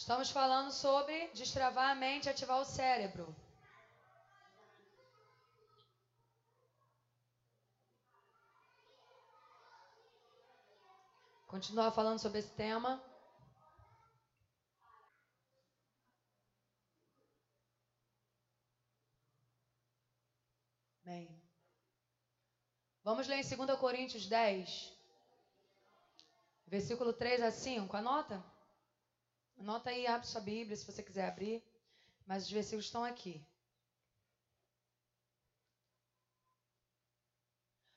Estamos falando sobre destravar a mente ativar o cérebro. Continuar falando sobre esse tema. Bem. Vamos ler em 2 Coríntios 10, versículo 3 a 5. Anota? Anota aí, abre sua Bíblia se você quiser abrir. Mas os versículos estão aqui.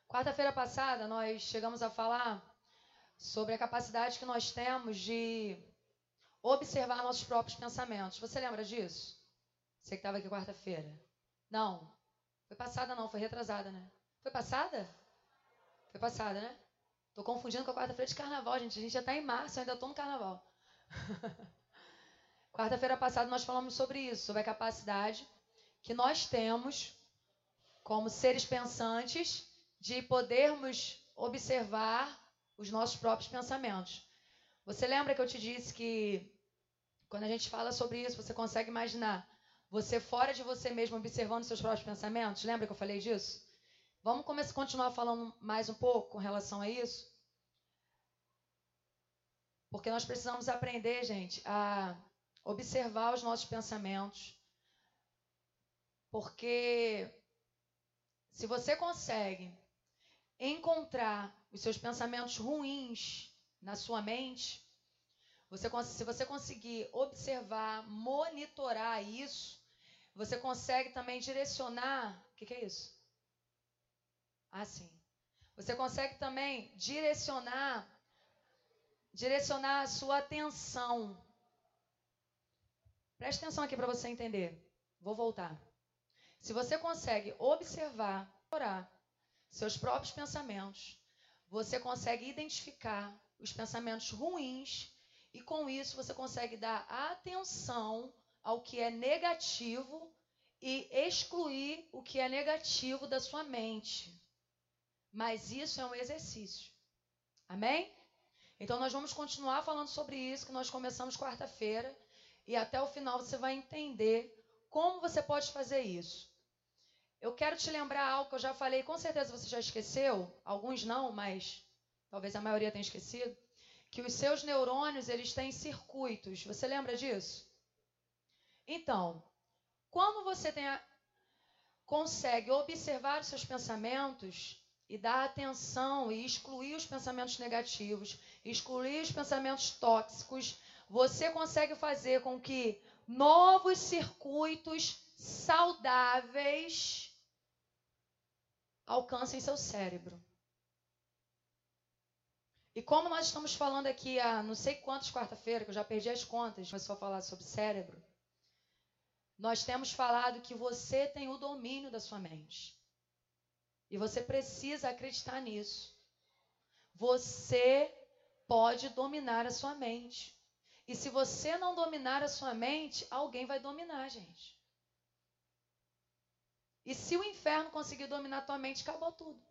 Quarta-feira passada, nós chegamos a falar sobre a capacidade que nós temos de observar nossos próprios pensamentos. Você lembra disso? Você que estava aqui quarta-feira. Não. Foi passada, não. Foi retrasada, né? Foi passada? Foi passada, né? Tô confundindo com a quarta-feira de carnaval, gente. A gente já está em março, ainda estou no carnaval. Quarta-feira passada nós falamos sobre isso, sobre a capacidade que nós temos como seres pensantes de podermos observar os nossos próprios pensamentos. Você lembra que eu te disse que quando a gente fala sobre isso, você consegue imaginar você fora de você mesmo observando seus próprios pensamentos? Lembra que eu falei disso? Vamos começar, continuar falando mais um pouco com relação a isso? Porque nós precisamos aprender, gente, a observar os nossos pensamentos. Porque se você consegue encontrar os seus pensamentos ruins na sua mente, você, se você conseguir observar, monitorar isso, você consegue também direcionar. O que, que é isso? Ah, sim. Você consegue também direcionar direcionar a sua atenção. Preste atenção aqui para você entender. Vou voltar. Se você consegue observar, orar seus próprios pensamentos, você consegue identificar os pensamentos ruins e com isso você consegue dar atenção ao que é negativo e excluir o que é negativo da sua mente. Mas isso é um exercício. Amém? Então nós vamos continuar falando sobre isso que nós começamos quarta-feira e até o final você vai entender como você pode fazer isso. Eu quero te lembrar algo que eu já falei, com certeza você já esqueceu, alguns não, mas talvez a maioria tenha esquecido, que os seus neurônios, eles têm circuitos. Você lembra disso? Então, quando você a, consegue observar os seus pensamentos, e dar atenção e excluir os pensamentos negativos, excluir os pensamentos tóxicos, você consegue fazer com que novos circuitos saudáveis alcancem seu cérebro. E como nós estamos falando aqui há não sei quantas quarta-feira, que eu já perdi as contas, começou a falar sobre cérebro, nós temos falado que você tem o domínio da sua mente. E você precisa acreditar nisso. Você pode dominar a sua mente. E se você não dominar a sua mente, alguém vai dominar, gente. E se o inferno conseguir dominar a tua mente, acabou tudo.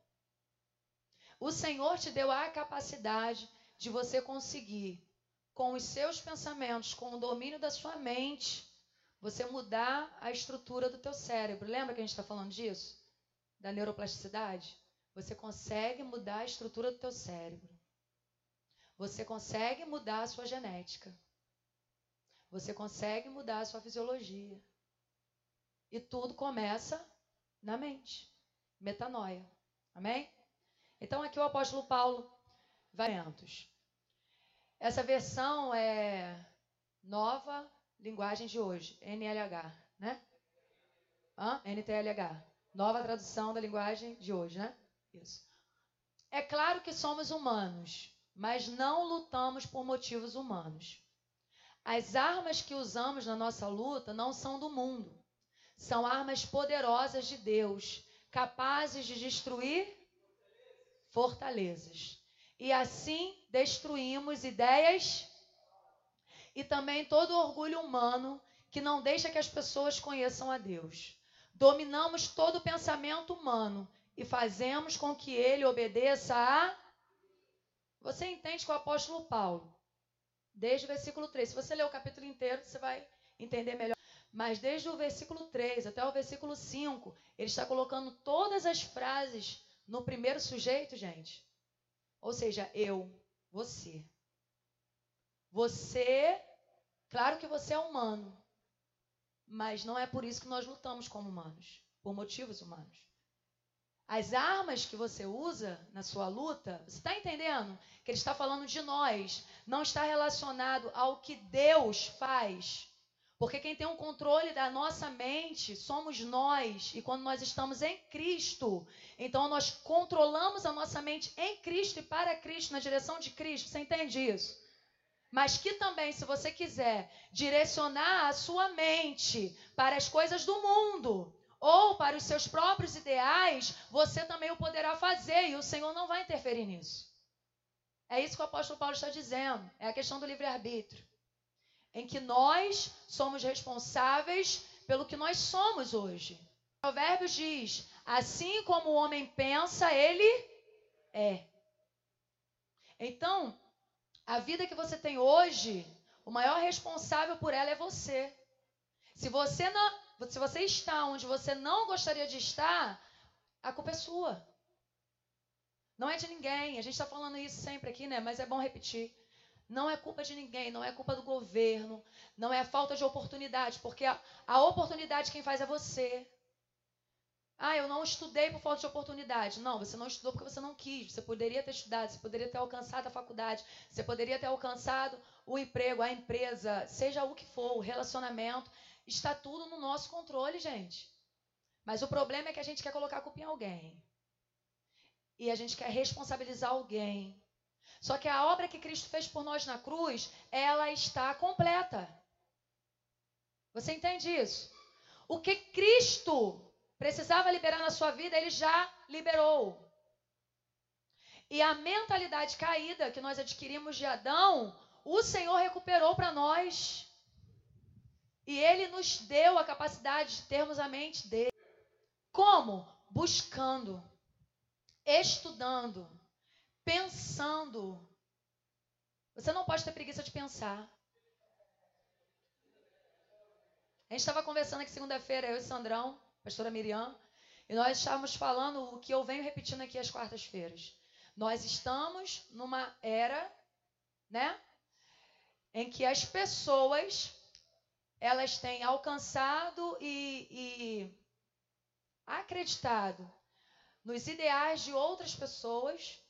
O Senhor te deu a capacidade de você conseguir, com os seus pensamentos, com o domínio da sua mente, você mudar a estrutura do teu cérebro. Lembra que a gente está falando disso? da neuroplasticidade, você consegue mudar a estrutura do teu cérebro. Você consegue mudar a sua genética. Você consegue mudar a sua fisiologia. E tudo começa na mente. Metanoia. Amém? Então aqui o apóstolo Paulo vai Essa versão é nova linguagem de hoje, NLH, né? Hã? NTLH. Nova tradução da linguagem de hoje, né? Isso. É claro que somos humanos, mas não lutamos por motivos humanos. As armas que usamos na nossa luta não são do mundo. São armas poderosas de Deus, capazes de destruir fortalezas. E assim destruímos ideias e também todo orgulho humano que não deixa que as pessoas conheçam a Deus. Dominamos todo pensamento humano e fazemos com que ele obedeça a. Você entende que o apóstolo Paulo Desde o versículo 3. Se você ler o capítulo inteiro, você vai entender melhor. Mas desde o versículo 3 até o versículo 5, ele está colocando todas as frases no primeiro sujeito, gente. Ou seja, eu, você. Você, claro que você é humano, mas não é por isso que nós lutamos como humanos, por motivos humanos. As armas que você usa na sua luta, você está entendendo? Que ele está falando de nós, não está relacionado ao que Deus faz. Porque quem tem o um controle da nossa mente somos nós. E quando nós estamos em Cristo, então nós controlamos a nossa mente em Cristo e para Cristo, na direção de Cristo. Você entende isso? Mas que também, se você quiser direcionar a sua mente para as coisas do mundo, ou para os seus próprios ideais, você também o poderá fazer e o Senhor não vai interferir nisso. É isso que o apóstolo Paulo está dizendo. É a questão do livre-arbítrio. Em que nós somos responsáveis pelo que nós somos hoje. Provérbios diz: assim como o homem pensa, ele é. Então, a vida que você tem hoje, o maior responsável por ela é você. Se você não, se você está onde você não gostaria de estar, a culpa é sua. Não é de ninguém. A gente está falando isso sempre aqui, né? Mas é bom repetir. Não é culpa de ninguém, não é culpa do governo, não é falta de oportunidade, porque a, a oportunidade quem faz é você. Ah, eu não estudei por falta de oportunidade. Não, você não estudou porque você não quis. Você poderia ter estudado, você poderia ter alcançado a faculdade, você poderia ter alcançado o emprego, a empresa, seja o que for, o relacionamento. Está tudo no nosso controle, gente. Mas o problema é que a gente quer colocar a culpa em alguém. E a gente quer responsabilizar alguém. Só que a obra que Cristo fez por nós na cruz, ela está completa. Você entende isso? O que Cristo precisava liberar na sua vida, ele já liberou. E a mentalidade caída que nós adquirimos de Adão, o Senhor recuperou para nós. E ele nos deu a capacidade de termos a mente dele. Como? Buscando, estudando, pensando. Você não pode ter preguiça de pensar. A gente estava conversando aqui segunda-feira, eu e Sandrão, pastora Miriam, e nós estávamos falando o que eu venho repetindo aqui às quartas-feiras. Nós estamos numa era, né, em que as pessoas elas têm alcançado e, e acreditado nos ideais de outras pessoas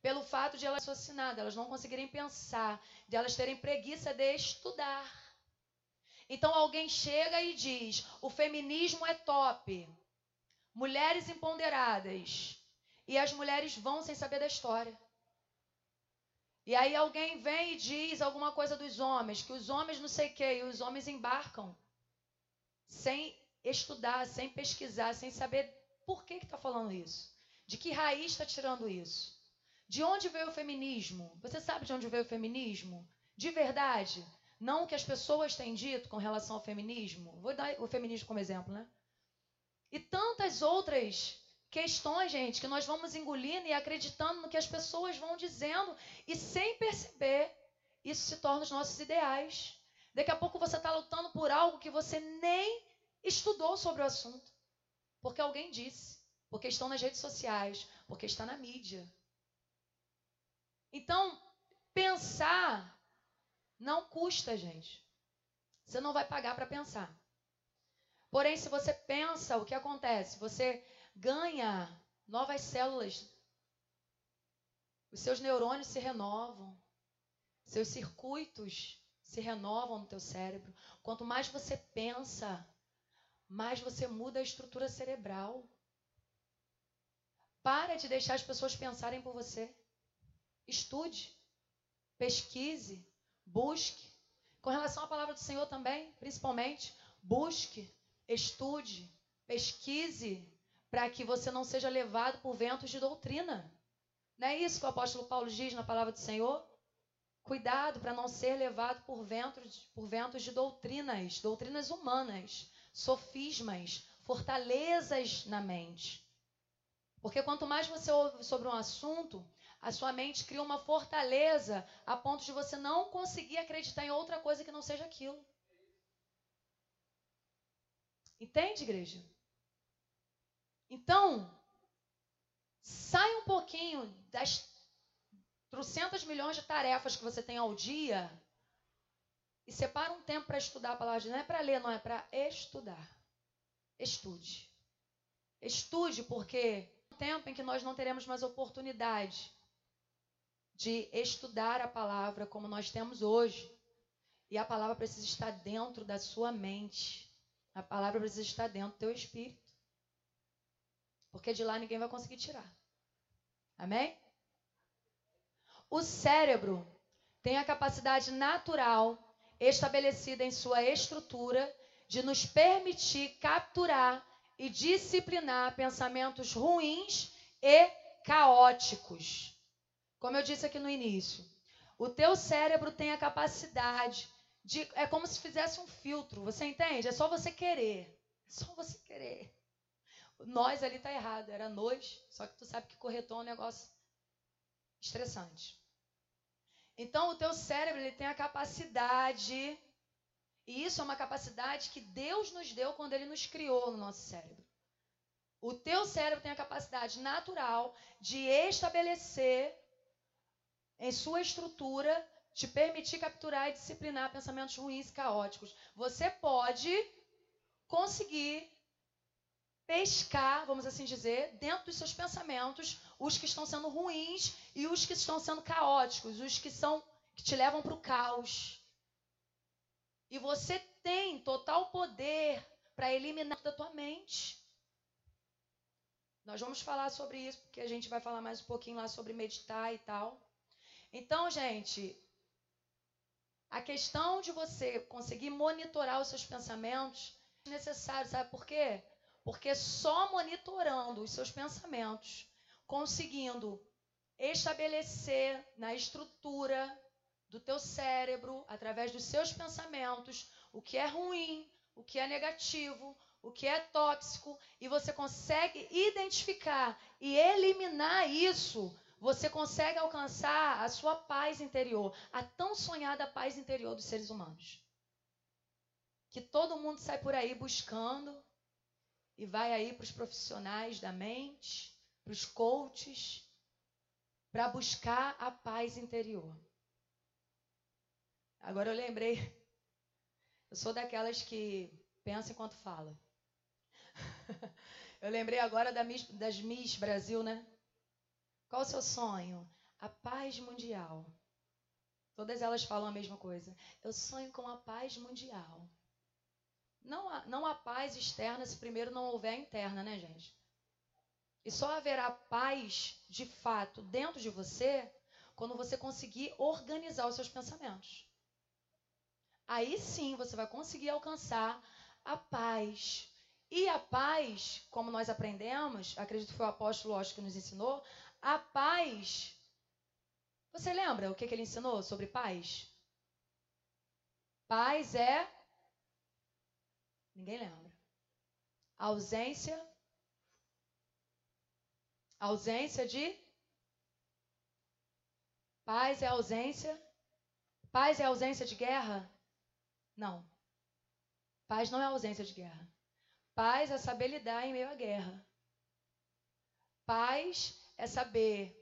pelo fato de elas assassinarem, elas não conseguirem pensar, de elas terem preguiça de estudar. Então alguém chega e diz: o feminismo é top, mulheres empoderadas, e as mulheres vão sem saber da história. E aí alguém vem e diz alguma coisa dos homens, que os homens não sei o quê, e os homens embarcam sem estudar, sem pesquisar, sem saber por que está falando isso. De que raiz está tirando isso? De onde veio o feminismo? Você sabe de onde veio o feminismo? De verdade? Não o que as pessoas têm dito com relação ao feminismo. Vou dar o feminismo como exemplo, né? E tantas outras questões, gente, que nós vamos engolindo e acreditando no que as pessoas vão dizendo e sem perceber, isso se torna os nossos ideais. Daqui a pouco você está lutando por algo que você nem estudou sobre o assunto, porque alguém disse, porque estão nas redes sociais, porque está na mídia. Então, pensar não custa, gente. Você não vai pagar para pensar. Porém, se você pensa, o que acontece? Você ganha novas células. Os seus neurônios se renovam. Seus circuitos se renovam no teu cérebro. Quanto mais você pensa, mais você muda a estrutura cerebral. Para de deixar as pessoas pensarem por você. Estude, pesquise, busque. Com relação à palavra do Senhor também, principalmente, busque, estude, pesquise, para que você não seja levado por ventos de doutrina. Não é isso que o apóstolo Paulo diz na palavra do Senhor? Cuidado para não ser levado por ventos, por ventos de doutrinas, doutrinas humanas, sofismas, fortalezas na mente. Porque quanto mais você ouve sobre um assunto, A sua mente cria uma fortaleza a ponto de você não conseguir acreditar em outra coisa que não seja aquilo. Entende, igreja? Então, sai um pouquinho das trocentas milhões de tarefas que você tem ao dia e separa um tempo para estudar a palavra de Deus. Não é para ler, não, é para estudar. Estude. Estude, porque é um tempo em que nós não teremos mais oportunidade de estudar a palavra como nós temos hoje. E a palavra precisa estar dentro da sua mente. A palavra precisa estar dentro do teu espírito. Porque de lá ninguém vai conseguir tirar. Amém? O cérebro tem a capacidade natural estabelecida em sua estrutura de nos permitir capturar e disciplinar pensamentos ruins e caóticos. Como eu disse aqui no início, o teu cérebro tem a capacidade de é como se fizesse um filtro, você entende? É só você querer. É só você querer. Nós ali tá errado, era nós, só que tu sabe que corretor é um negócio estressante. Então o teu cérebro ele tem a capacidade e isso é uma capacidade que Deus nos deu quando ele nos criou no nosso cérebro. O teu cérebro tem a capacidade natural de estabelecer em sua estrutura, te permitir capturar e disciplinar pensamentos ruins e caóticos. Você pode conseguir pescar, vamos assim dizer, dentro dos seus pensamentos, os que estão sendo ruins e os que estão sendo caóticos, os que são que te levam para o caos. E você tem total poder para eliminar da tua mente. Nós vamos falar sobre isso, porque a gente vai falar mais um pouquinho lá sobre meditar e tal. Então, gente, a questão de você conseguir monitorar os seus pensamentos é necessário, sabe por quê? Porque só monitorando os seus pensamentos, conseguindo estabelecer na estrutura do teu cérebro, através dos seus pensamentos, o que é ruim, o que é negativo, o que é tóxico, e você consegue identificar e eliminar isso, você consegue alcançar a sua paz interior, a tão sonhada paz interior dos seres humanos. Que todo mundo sai por aí buscando e vai aí para os profissionais da mente, para os coaches, para buscar a paz interior. Agora eu lembrei, eu sou daquelas que pensa enquanto fala. eu lembrei agora da Miss, das Miss Brasil, né? Qual o seu sonho? A paz mundial. Todas elas falam a mesma coisa. Eu sonho com a paz mundial. Não há, não há paz externa se primeiro não houver interna, né, gente? E só haverá paz de fato dentro de você quando você conseguir organizar os seus pensamentos aí sim você vai conseguir alcançar a paz. E a paz, como nós aprendemos, acredito que foi o apóstolo Osho que nos ensinou, a paz. Você lembra o que, que ele ensinou sobre paz? Paz é. Ninguém lembra. Ausência. Ausência de. Paz é ausência. Paz é ausência de guerra? Não. Paz não é ausência de guerra. Paz é saber lidar em meio à guerra. Paz é saber.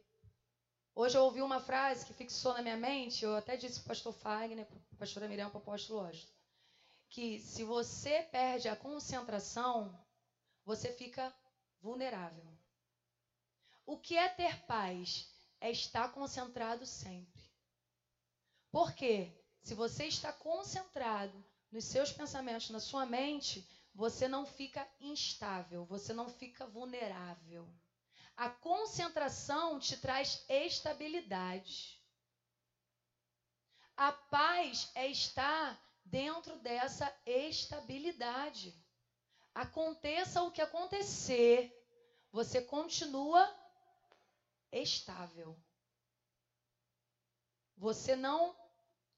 Hoje eu ouvi uma frase que fixou na minha mente, eu até disse para o pastor Fagner, para a pastora Miriam, para o apóstolo Washington, que se você perde a concentração, você fica vulnerável. O que é ter paz? É estar concentrado sempre. Por quê? Se você está concentrado nos seus pensamentos, na sua mente, você não fica instável, você não fica vulnerável. A concentração te traz estabilidade. A paz é estar dentro dessa estabilidade. Aconteça o que acontecer, você continua estável. Você não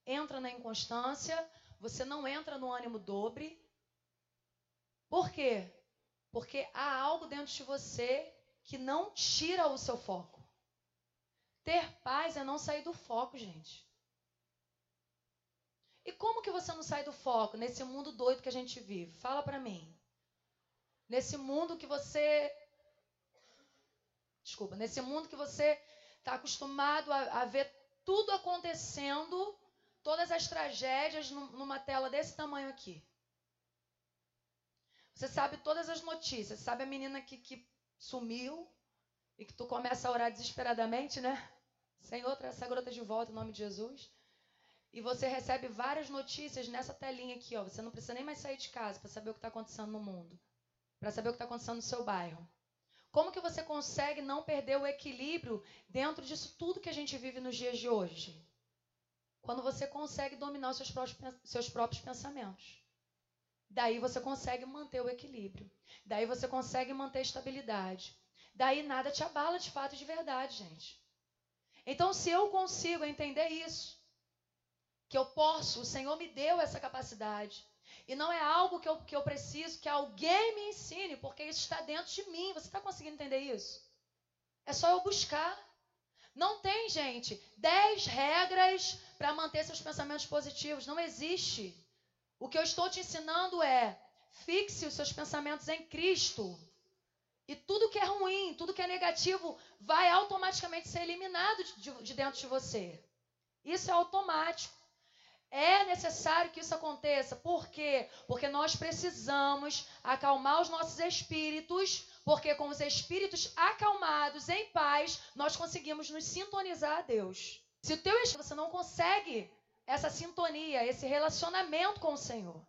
entra na inconstância, você não entra no ânimo dobre. Por quê? Porque há algo dentro de você que não tira o seu foco. Ter paz é não sair do foco, gente. E como que você não sai do foco nesse mundo doido que a gente vive? Fala para mim. Nesse mundo que você Desculpa, nesse mundo que você está acostumado a, a, ver tudo acontecendo, todas as tragédias numa tela desse tamanho aqui. Você sabe todas as notícias, sabe a menina que, que sumiu e que tu começa a orar desesperadamente, né? Senhor, traz essa garota de volta em nome de Jesus. E você recebe várias notícias nessa telinha aqui, ó. Você não precisa nem mais sair de casa para saber o que está acontecendo no mundo, para saber o que está acontecendo no seu bairro. Como que você consegue não perder o equilíbrio dentro disso tudo que a gente vive nos dias de hoje? Quando você consegue dominar os seus próprios, seus próprios pensamentos. Daí você consegue manter o equilíbrio. Daí você consegue manter a estabilidade. Daí nada te abala de fato e de verdade, gente. Então, se eu consigo entender isso, que eu posso, o Senhor me deu essa capacidade, e não é algo que eu, que eu preciso que alguém me ensine, porque isso está dentro de mim. Você está conseguindo entender isso? É só eu buscar. Não tem, gente, dez regras para manter seus pensamentos positivos. Não existe. O que eu estou te ensinando é fixe os seus pensamentos em Cristo. E tudo que é ruim, tudo que é negativo, vai automaticamente ser eliminado de, de dentro de você. Isso é automático. É necessário que isso aconteça. Por quê? Porque nós precisamos acalmar os nossos espíritos, porque com os espíritos acalmados, em paz, nós conseguimos nos sintonizar a Deus. Se o teu espírito você não consegue essa sintonia, esse relacionamento com o Senhor,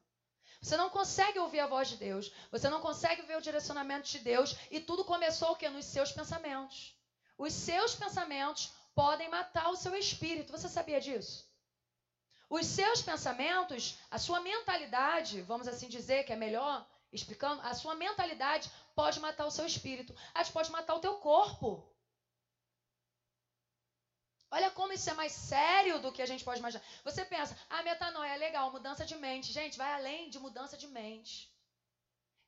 você não consegue ouvir a voz de Deus, você não consegue ver o direcionamento de Deus, e tudo começou o quê? Nos seus pensamentos. Os seus pensamentos podem matar o seu espírito. Você sabia disso? Os seus pensamentos, a sua mentalidade, vamos assim dizer, que é melhor explicando, a sua mentalidade pode matar o seu espírito, a pode matar o teu corpo. Olha como isso é mais sério do que a gente pode imaginar. Você pensa, ah, metanoia é legal, mudança de mente. Gente, vai além de mudança de mente.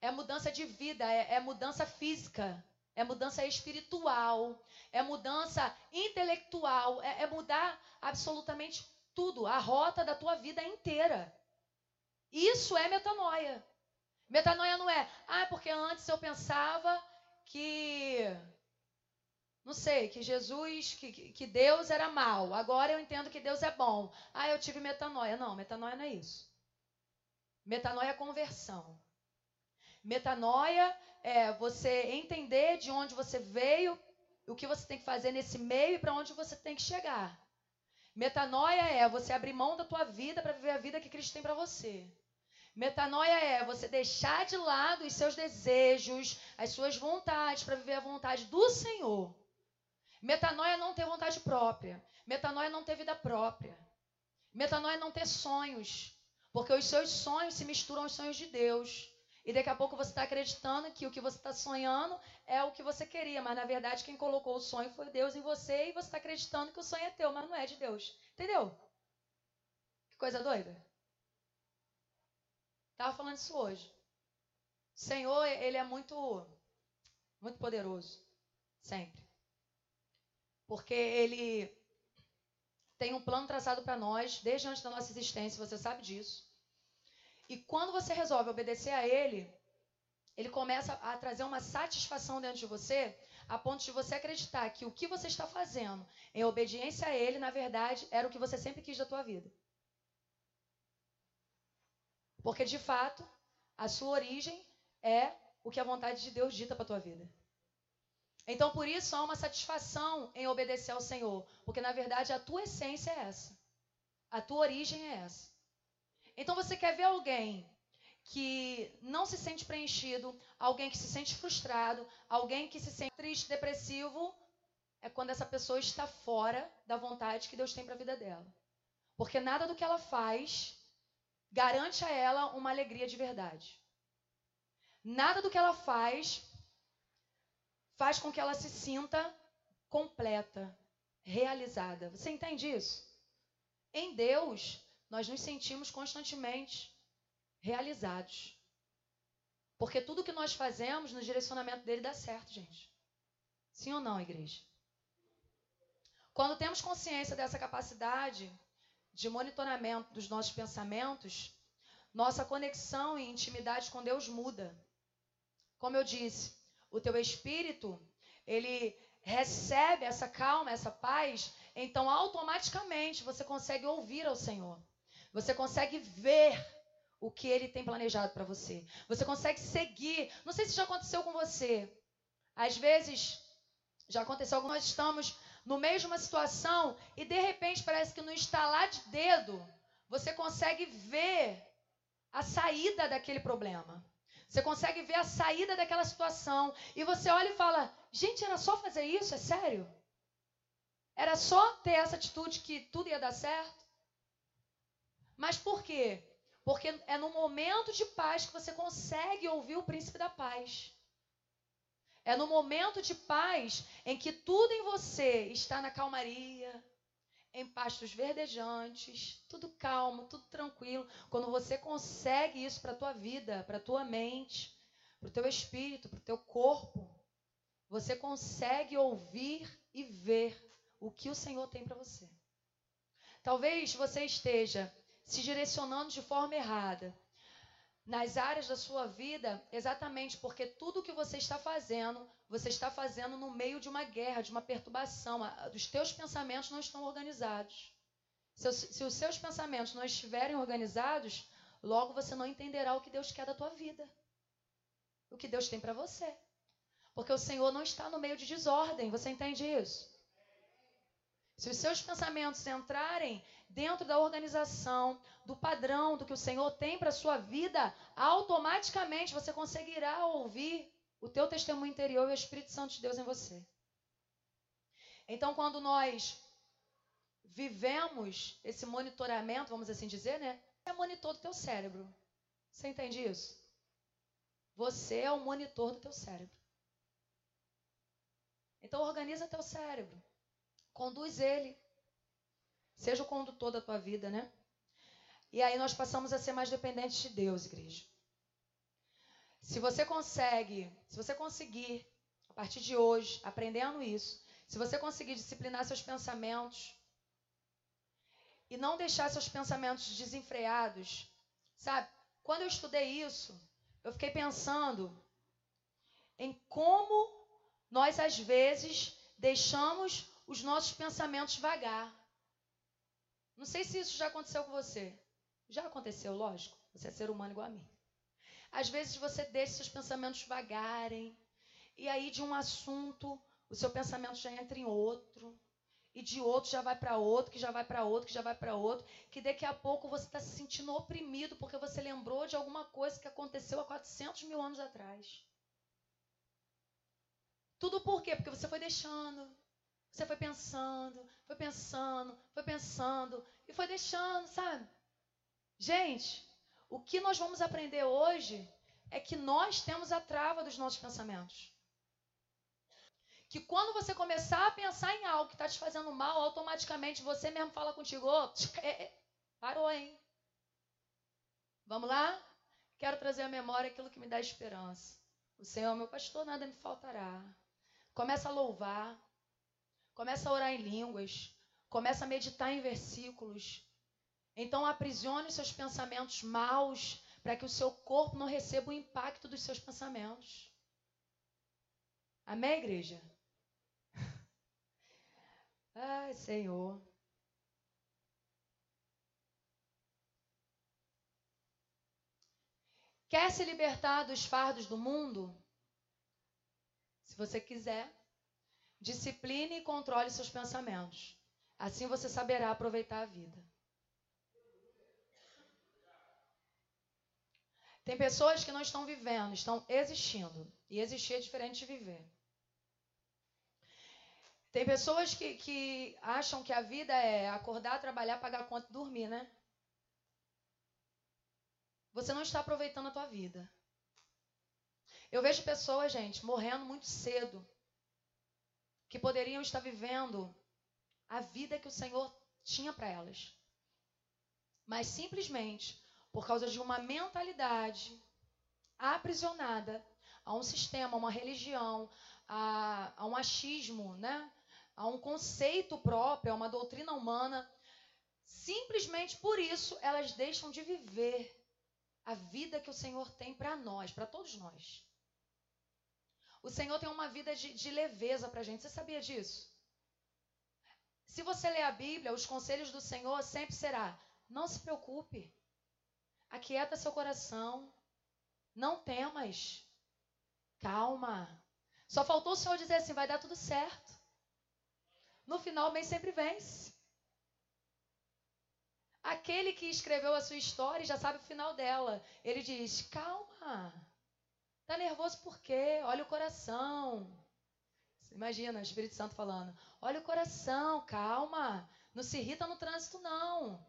É mudança de vida, é, é mudança física, é mudança espiritual, é mudança intelectual, é, é mudar absolutamente tudo, a rota da tua vida inteira. Isso é metanoia. Metanoia não é, ah, porque antes eu pensava que, não sei, que Jesus, que, que Deus era mal. Agora eu entendo que Deus é bom. Ah, eu tive metanoia. Não, metanoia não é isso. Metanoia é conversão. Metanoia é você entender de onde você veio, o que você tem que fazer nesse meio e para onde você tem que chegar. Metanoia é você abrir mão da tua vida para viver a vida que Cristo tem para você. Metanoia é você deixar de lado os seus desejos, as suas vontades para viver a vontade do Senhor. Metanoia é não ter vontade própria. Metanoia é não ter vida própria. Metanoia é não ter sonhos, porque os seus sonhos se misturam aos sonhos de Deus. E daqui a pouco você está acreditando que o que você está sonhando é o que você queria, mas na verdade quem colocou o sonho foi Deus em você e você está acreditando que o sonho é teu, mas não é de Deus. Entendeu? Que coisa doida. Estava falando isso hoje. O Senhor, ele é muito, muito poderoso. Sempre. Porque ele tem um plano traçado para nós desde antes da nossa existência, você sabe disso. E quando você resolve obedecer a Ele, Ele começa a trazer uma satisfação dentro de você, a ponto de você acreditar que o que você está fazendo em obediência a Ele, na verdade, era o que você sempre quis da tua vida. Porque, de fato, a sua origem é o que a vontade de Deus dita para tua vida. Então, por isso, há uma satisfação em obedecer ao Senhor. Porque, na verdade, a tua essência é essa. A tua origem é essa. Então você quer ver alguém que não se sente preenchido, alguém que se sente frustrado, alguém que se sente triste, depressivo, é quando essa pessoa está fora da vontade que Deus tem para a vida dela. Porque nada do que ela faz garante a ela uma alegria de verdade. Nada do que ela faz faz com que ela se sinta completa, realizada. Você entende isso? Em Deus, nós nos sentimos constantemente realizados. Porque tudo que nós fazemos no direcionamento dele dá certo, gente. Sim ou não, igreja? Quando temos consciência dessa capacidade de monitoramento dos nossos pensamentos, nossa conexão e intimidade com Deus muda. Como eu disse, o teu espírito, ele recebe essa calma, essa paz, então automaticamente você consegue ouvir ao Senhor. Você consegue ver o que ele tem planejado para você. Você consegue seguir. Não sei se já aconteceu com você. Às vezes, já aconteceu, nós estamos no meio de uma situação e de repente parece que no estalar de dedo você consegue ver a saída daquele problema. Você consegue ver a saída daquela situação e você olha e fala: gente, era só fazer isso? É sério? Era só ter essa atitude que tudo ia dar certo? Mas por quê? Porque é no momento de paz que você consegue ouvir o príncipe da paz. É no momento de paz em que tudo em você está na calmaria, em pastos verdejantes, tudo calmo, tudo tranquilo. Quando você consegue isso para a tua vida, para a tua mente, para o teu espírito, para o teu corpo, você consegue ouvir e ver o que o Senhor tem para você. Talvez você esteja se direcionando de forma errada nas áreas da sua vida, exatamente porque tudo que você está fazendo, você está fazendo no meio de uma guerra, de uma perturbação. Os teus pensamentos não estão organizados. Se, se os seus pensamentos não estiverem organizados, logo você não entenderá o que Deus quer da tua vida. O que Deus tem para você. Porque o Senhor não está no meio de desordem, você entende isso? Se os seus pensamentos entrarem dentro da organização, do padrão, do que o Senhor tem para a sua vida, automaticamente você conseguirá ouvir o teu testemunho interior e o Espírito Santo de Deus em você. Então, quando nós vivemos esse monitoramento, vamos assim dizer, né? É monitor do teu cérebro. Você entende isso? Você é o monitor do teu cérebro. Então organiza teu cérebro. Conduz ele. Seja o condutor da tua vida, né? E aí nós passamos a ser mais dependentes de Deus, igreja. Se você consegue, se você conseguir, a partir de hoje, aprendendo isso, se você conseguir disciplinar seus pensamentos e não deixar seus pensamentos desenfreados, sabe? Quando eu estudei isso, eu fiquei pensando em como nós às vezes deixamos os nossos pensamentos vagar. Não sei se isso já aconteceu com você. Já aconteceu, lógico. Você é ser humano igual a mim. Às vezes você deixa seus pensamentos vagarem. E aí, de um assunto, o seu pensamento já entra em outro. E de outro já vai para outro, que já vai para outro, que já vai para outro. Que daqui a pouco você está se sentindo oprimido porque você lembrou de alguma coisa que aconteceu há 400 mil anos atrás. Tudo por quê? Porque você foi deixando, você foi pensando, foi pensando, foi pensando e foi deixando, sabe? Gente, o que nós vamos aprender hoje é que nós temos a trava dos nossos pensamentos. Que quando você começar a pensar em algo que está te fazendo mal, automaticamente você mesmo fala contigo: oh, parou, hein? Vamos lá? Quero trazer à memória aquilo que me dá esperança. O Senhor meu pastor, nada me faltará. Começa a louvar, Começa a orar em línguas. Começa a meditar em versículos. Então aprisione os seus pensamentos maus para que o seu corpo não receba o impacto dos seus pensamentos. Amém, igreja? Ai, Senhor. Quer se libertar dos fardos do mundo? Se você quiser, Discipline e controle seus pensamentos. Assim você saberá aproveitar a vida. Tem pessoas que não estão vivendo, estão existindo. E existir é diferente de viver. Tem pessoas que, que acham que a vida é acordar, trabalhar, pagar a conta e dormir, né? Você não está aproveitando a tua vida. Eu vejo pessoas, gente, morrendo muito cedo que poderiam estar vivendo a vida que o Senhor tinha para elas. Mas simplesmente por causa de uma mentalidade aprisionada a um sistema, a uma religião, a, a um achismo, né? a um conceito próprio, a uma doutrina humana. Simplesmente por isso elas deixam de viver a vida que o Senhor tem para nós, para todos nós. O Senhor tem uma vida de, de leveza para a gente. Você sabia disso? Se você ler a Bíblia, os conselhos do Senhor sempre será: não se preocupe, aquieta seu coração, não temas, calma. Só faltou o Senhor dizer assim: vai dar tudo certo. No final, o bem sempre vence. Aquele que escreveu a sua história já sabe o final dela. Ele diz: calma. Tá nervoso por quê? Olha o coração. Imagina o Espírito Santo falando: olha o coração, calma. Não se irrita no trânsito, não.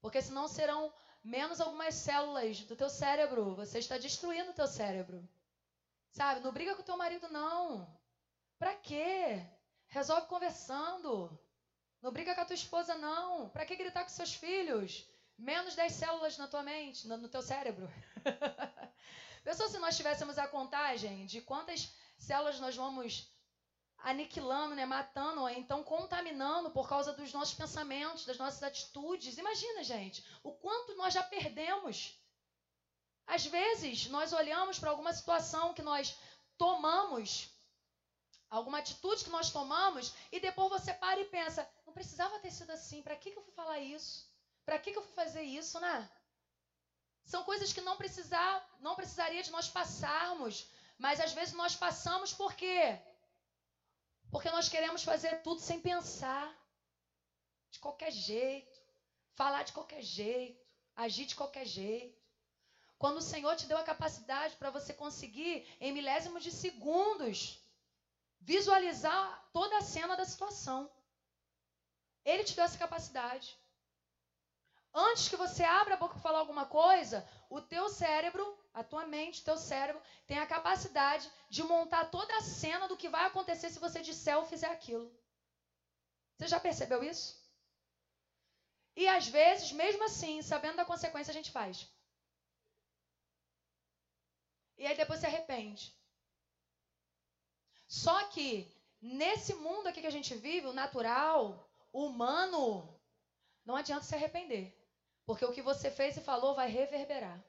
Porque senão serão menos algumas células do teu cérebro. Você está destruindo o teu cérebro. Sabe? Não briga com o teu marido, não. Pra quê? Resolve conversando. Não briga com a tua esposa, não. Pra que gritar com seus filhos? Menos 10 células na tua mente, no teu cérebro. Pensou se nós tivéssemos a contagem de quantas células nós vamos aniquilando, né, matando, então contaminando por causa dos nossos pensamentos, das nossas atitudes. Imagina, gente, o quanto nós já perdemos. Às vezes, nós olhamos para alguma situação que nós tomamos, alguma atitude que nós tomamos, e depois você para e pensa: não precisava ter sido assim, para que, que eu fui falar isso? Para que, que eu fui fazer isso, né? São coisas que não, precisar, não precisaria de nós passarmos, mas às vezes nós passamos por quê? Porque nós queremos fazer tudo sem pensar, de qualquer jeito, falar de qualquer jeito, agir de qualquer jeito. Quando o Senhor te deu a capacidade para você conseguir, em milésimos de segundos, visualizar toda a cena da situação. Ele te deu essa capacidade. Antes que você abra a boca para falar alguma coisa, o teu cérebro, a tua mente, o teu cérebro, tem a capacidade de montar toda a cena do que vai acontecer se você disser ou fizer aquilo. Você já percebeu isso? E às vezes, mesmo assim, sabendo da consequência, a gente faz. E aí depois se arrepende. Só que nesse mundo aqui que a gente vive, o natural, o humano, não adianta se arrepender. Porque o que você fez e falou vai reverberar.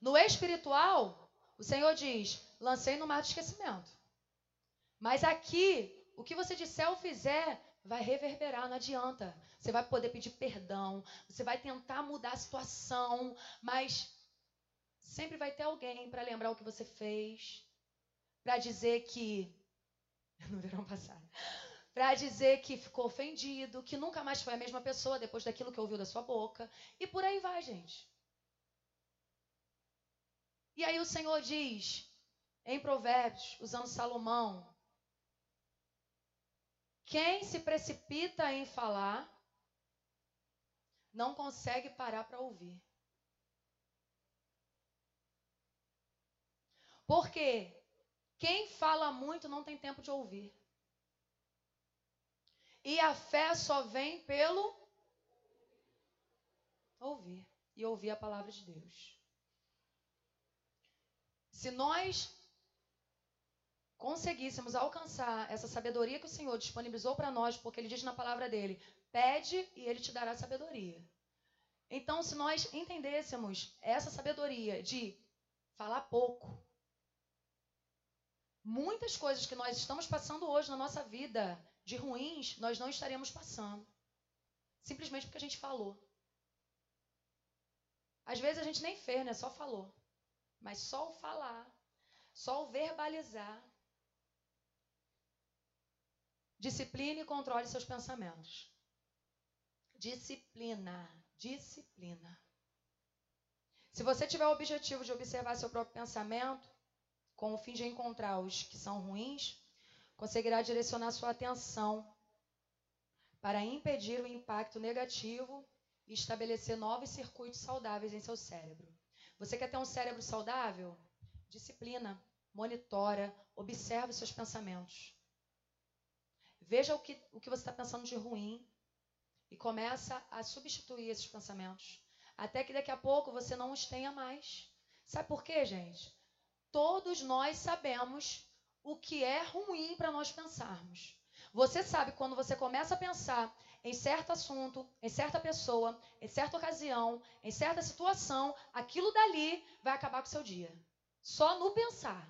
No espiritual, o Senhor diz: lancei no mar de esquecimento. Mas aqui, o que você disser ou fizer vai reverberar, não adianta. Você vai poder pedir perdão, você vai tentar mudar a situação, mas sempre vai ter alguém para lembrar o que você fez, para dizer que. No verão passado para dizer que ficou ofendido, que nunca mais foi a mesma pessoa depois daquilo que ouviu da sua boca. E por aí vai, gente. E aí o Senhor diz, em Provérbios, usando Salomão, quem se precipita em falar não consegue parar para ouvir. Porque quem fala muito não tem tempo de ouvir. E a fé só vem pelo ouvir e ouvir a palavra de Deus. Se nós conseguíssemos alcançar essa sabedoria que o Senhor disponibilizou para nós, porque Ele diz na palavra dele: pede e Ele te dará sabedoria. Então, se nós entendêssemos essa sabedoria de falar pouco, muitas coisas que nós estamos passando hoje na nossa vida de ruins nós não estaríamos passando. Simplesmente porque a gente falou. Às vezes a gente nem fez, né? Só falou. Mas só o falar, só o verbalizar. Discipline e controle seus pensamentos. Disciplina, disciplina. Se você tiver o objetivo de observar seu próprio pensamento, com o fim de encontrar os que são ruins, conseguirá direcionar sua atenção para impedir o impacto negativo e estabelecer novos circuitos saudáveis em seu cérebro. Você quer ter um cérebro saudável? Disciplina, monitora, observe seus pensamentos. Veja o que, o que você está pensando de ruim e começa a substituir esses pensamentos. Até que daqui a pouco você não os tenha mais. Sabe por quê, gente? Todos nós sabemos o que é ruim para nós pensarmos. Você sabe quando você começa a pensar em certo assunto, em certa pessoa, em certa ocasião, em certa situação, aquilo dali vai acabar com o seu dia. Só no pensar.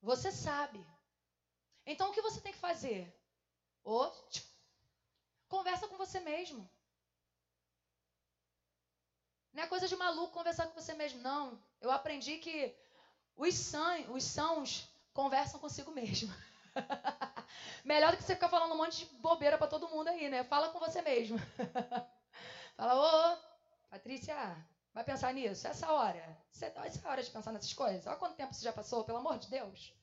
Você sabe. Então o que você tem que fazer? Ou, conversa com você mesmo. Não é coisa de maluco conversar com você mesmo, não. Eu aprendi que os, os sãos conversam consigo mesmo. Melhor do que você ficar falando um monte de bobeira para todo mundo aí, né? Fala com você mesmo. Fala, ô, Patrícia, vai pensar nisso? Essa hora. Essa hora de pensar nessas coisas. Olha quanto tempo você já passou, pelo amor de Deus.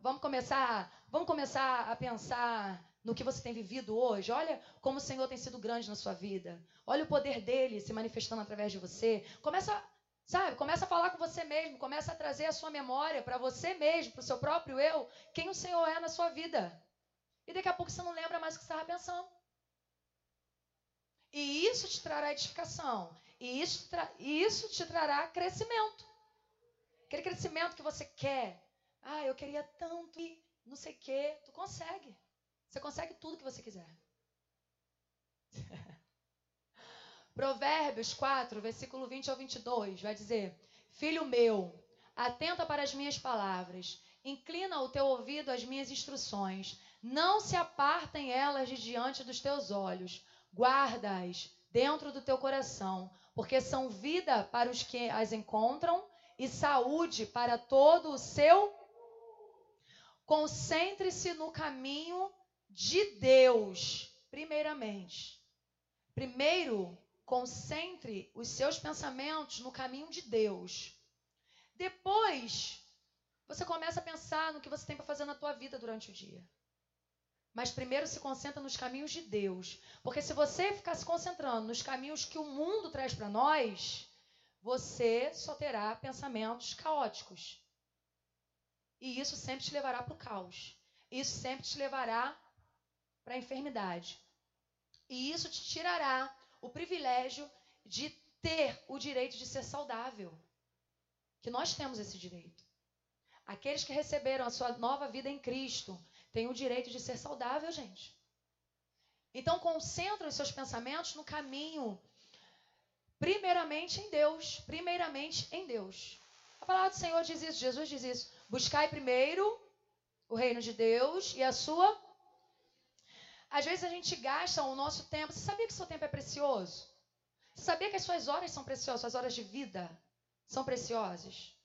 Vamos começar, vamos começar a pensar no que você tem vivido hoje. Olha como o Senhor tem sido grande na sua vida. Olha o poder dele se manifestando através de você. Começa Sabe? Começa a falar com você mesmo, começa a trazer a sua memória para você mesmo, para o seu próprio eu, quem o Senhor é na sua vida. E daqui a pouco você não lembra mais o que você estava pensando. E isso te trará edificação. E isso, e isso te trará crescimento. Aquele crescimento que você quer. Ah, eu queria tanto e não sei o quê. Tu consegue. Você consegue tudo que você quiser. Provérbios 4, versículo 20 ao 22, vai dizer: Filho meu, atenta para as minhas palavras, inclina o teu ouvido às minhas instruções, não se apartem elas de diante dos teus olhos, guarda-as dentro do teu coração, porque são vida para os que as encontram e saúde para todo o seu. Concentre-se no caminho de Deus, primeiramente. Primeiro, Concentre os seus pensamentos no caminho de Deus. Depois, você começa a pensar no que você tem para fazer na tua vida durante o dia. Mas primeiro se concentra nos caminhos de Deus. Porque se você ficar se concentrando nos caminhos que o mundo traz para nós, você só terá pensamentos caóticos. E isso sempre te levará para o caos. Isso sempre te levará para a enfermidade. E isso te tirará o privilégio de ter o direito de ser saudável. Que nós temos esse direito. Aqueles que receberam a sua nova vida em Cristo têm o direito de ser saudável, gente. Então, concentre os seus pensamentos no caminho, primeiramente em Deus. Primeiramente em Deus. A palavra do Senhor diz isso, Jesus diz isso. Buscai primeiro o reino de Deus e a sua às vezes a gente gasta o nosso tempo. Você sabia que o seu tempo é precioso? Você sabia que as suas horas são preciosas, suas horas de vida são preciosas?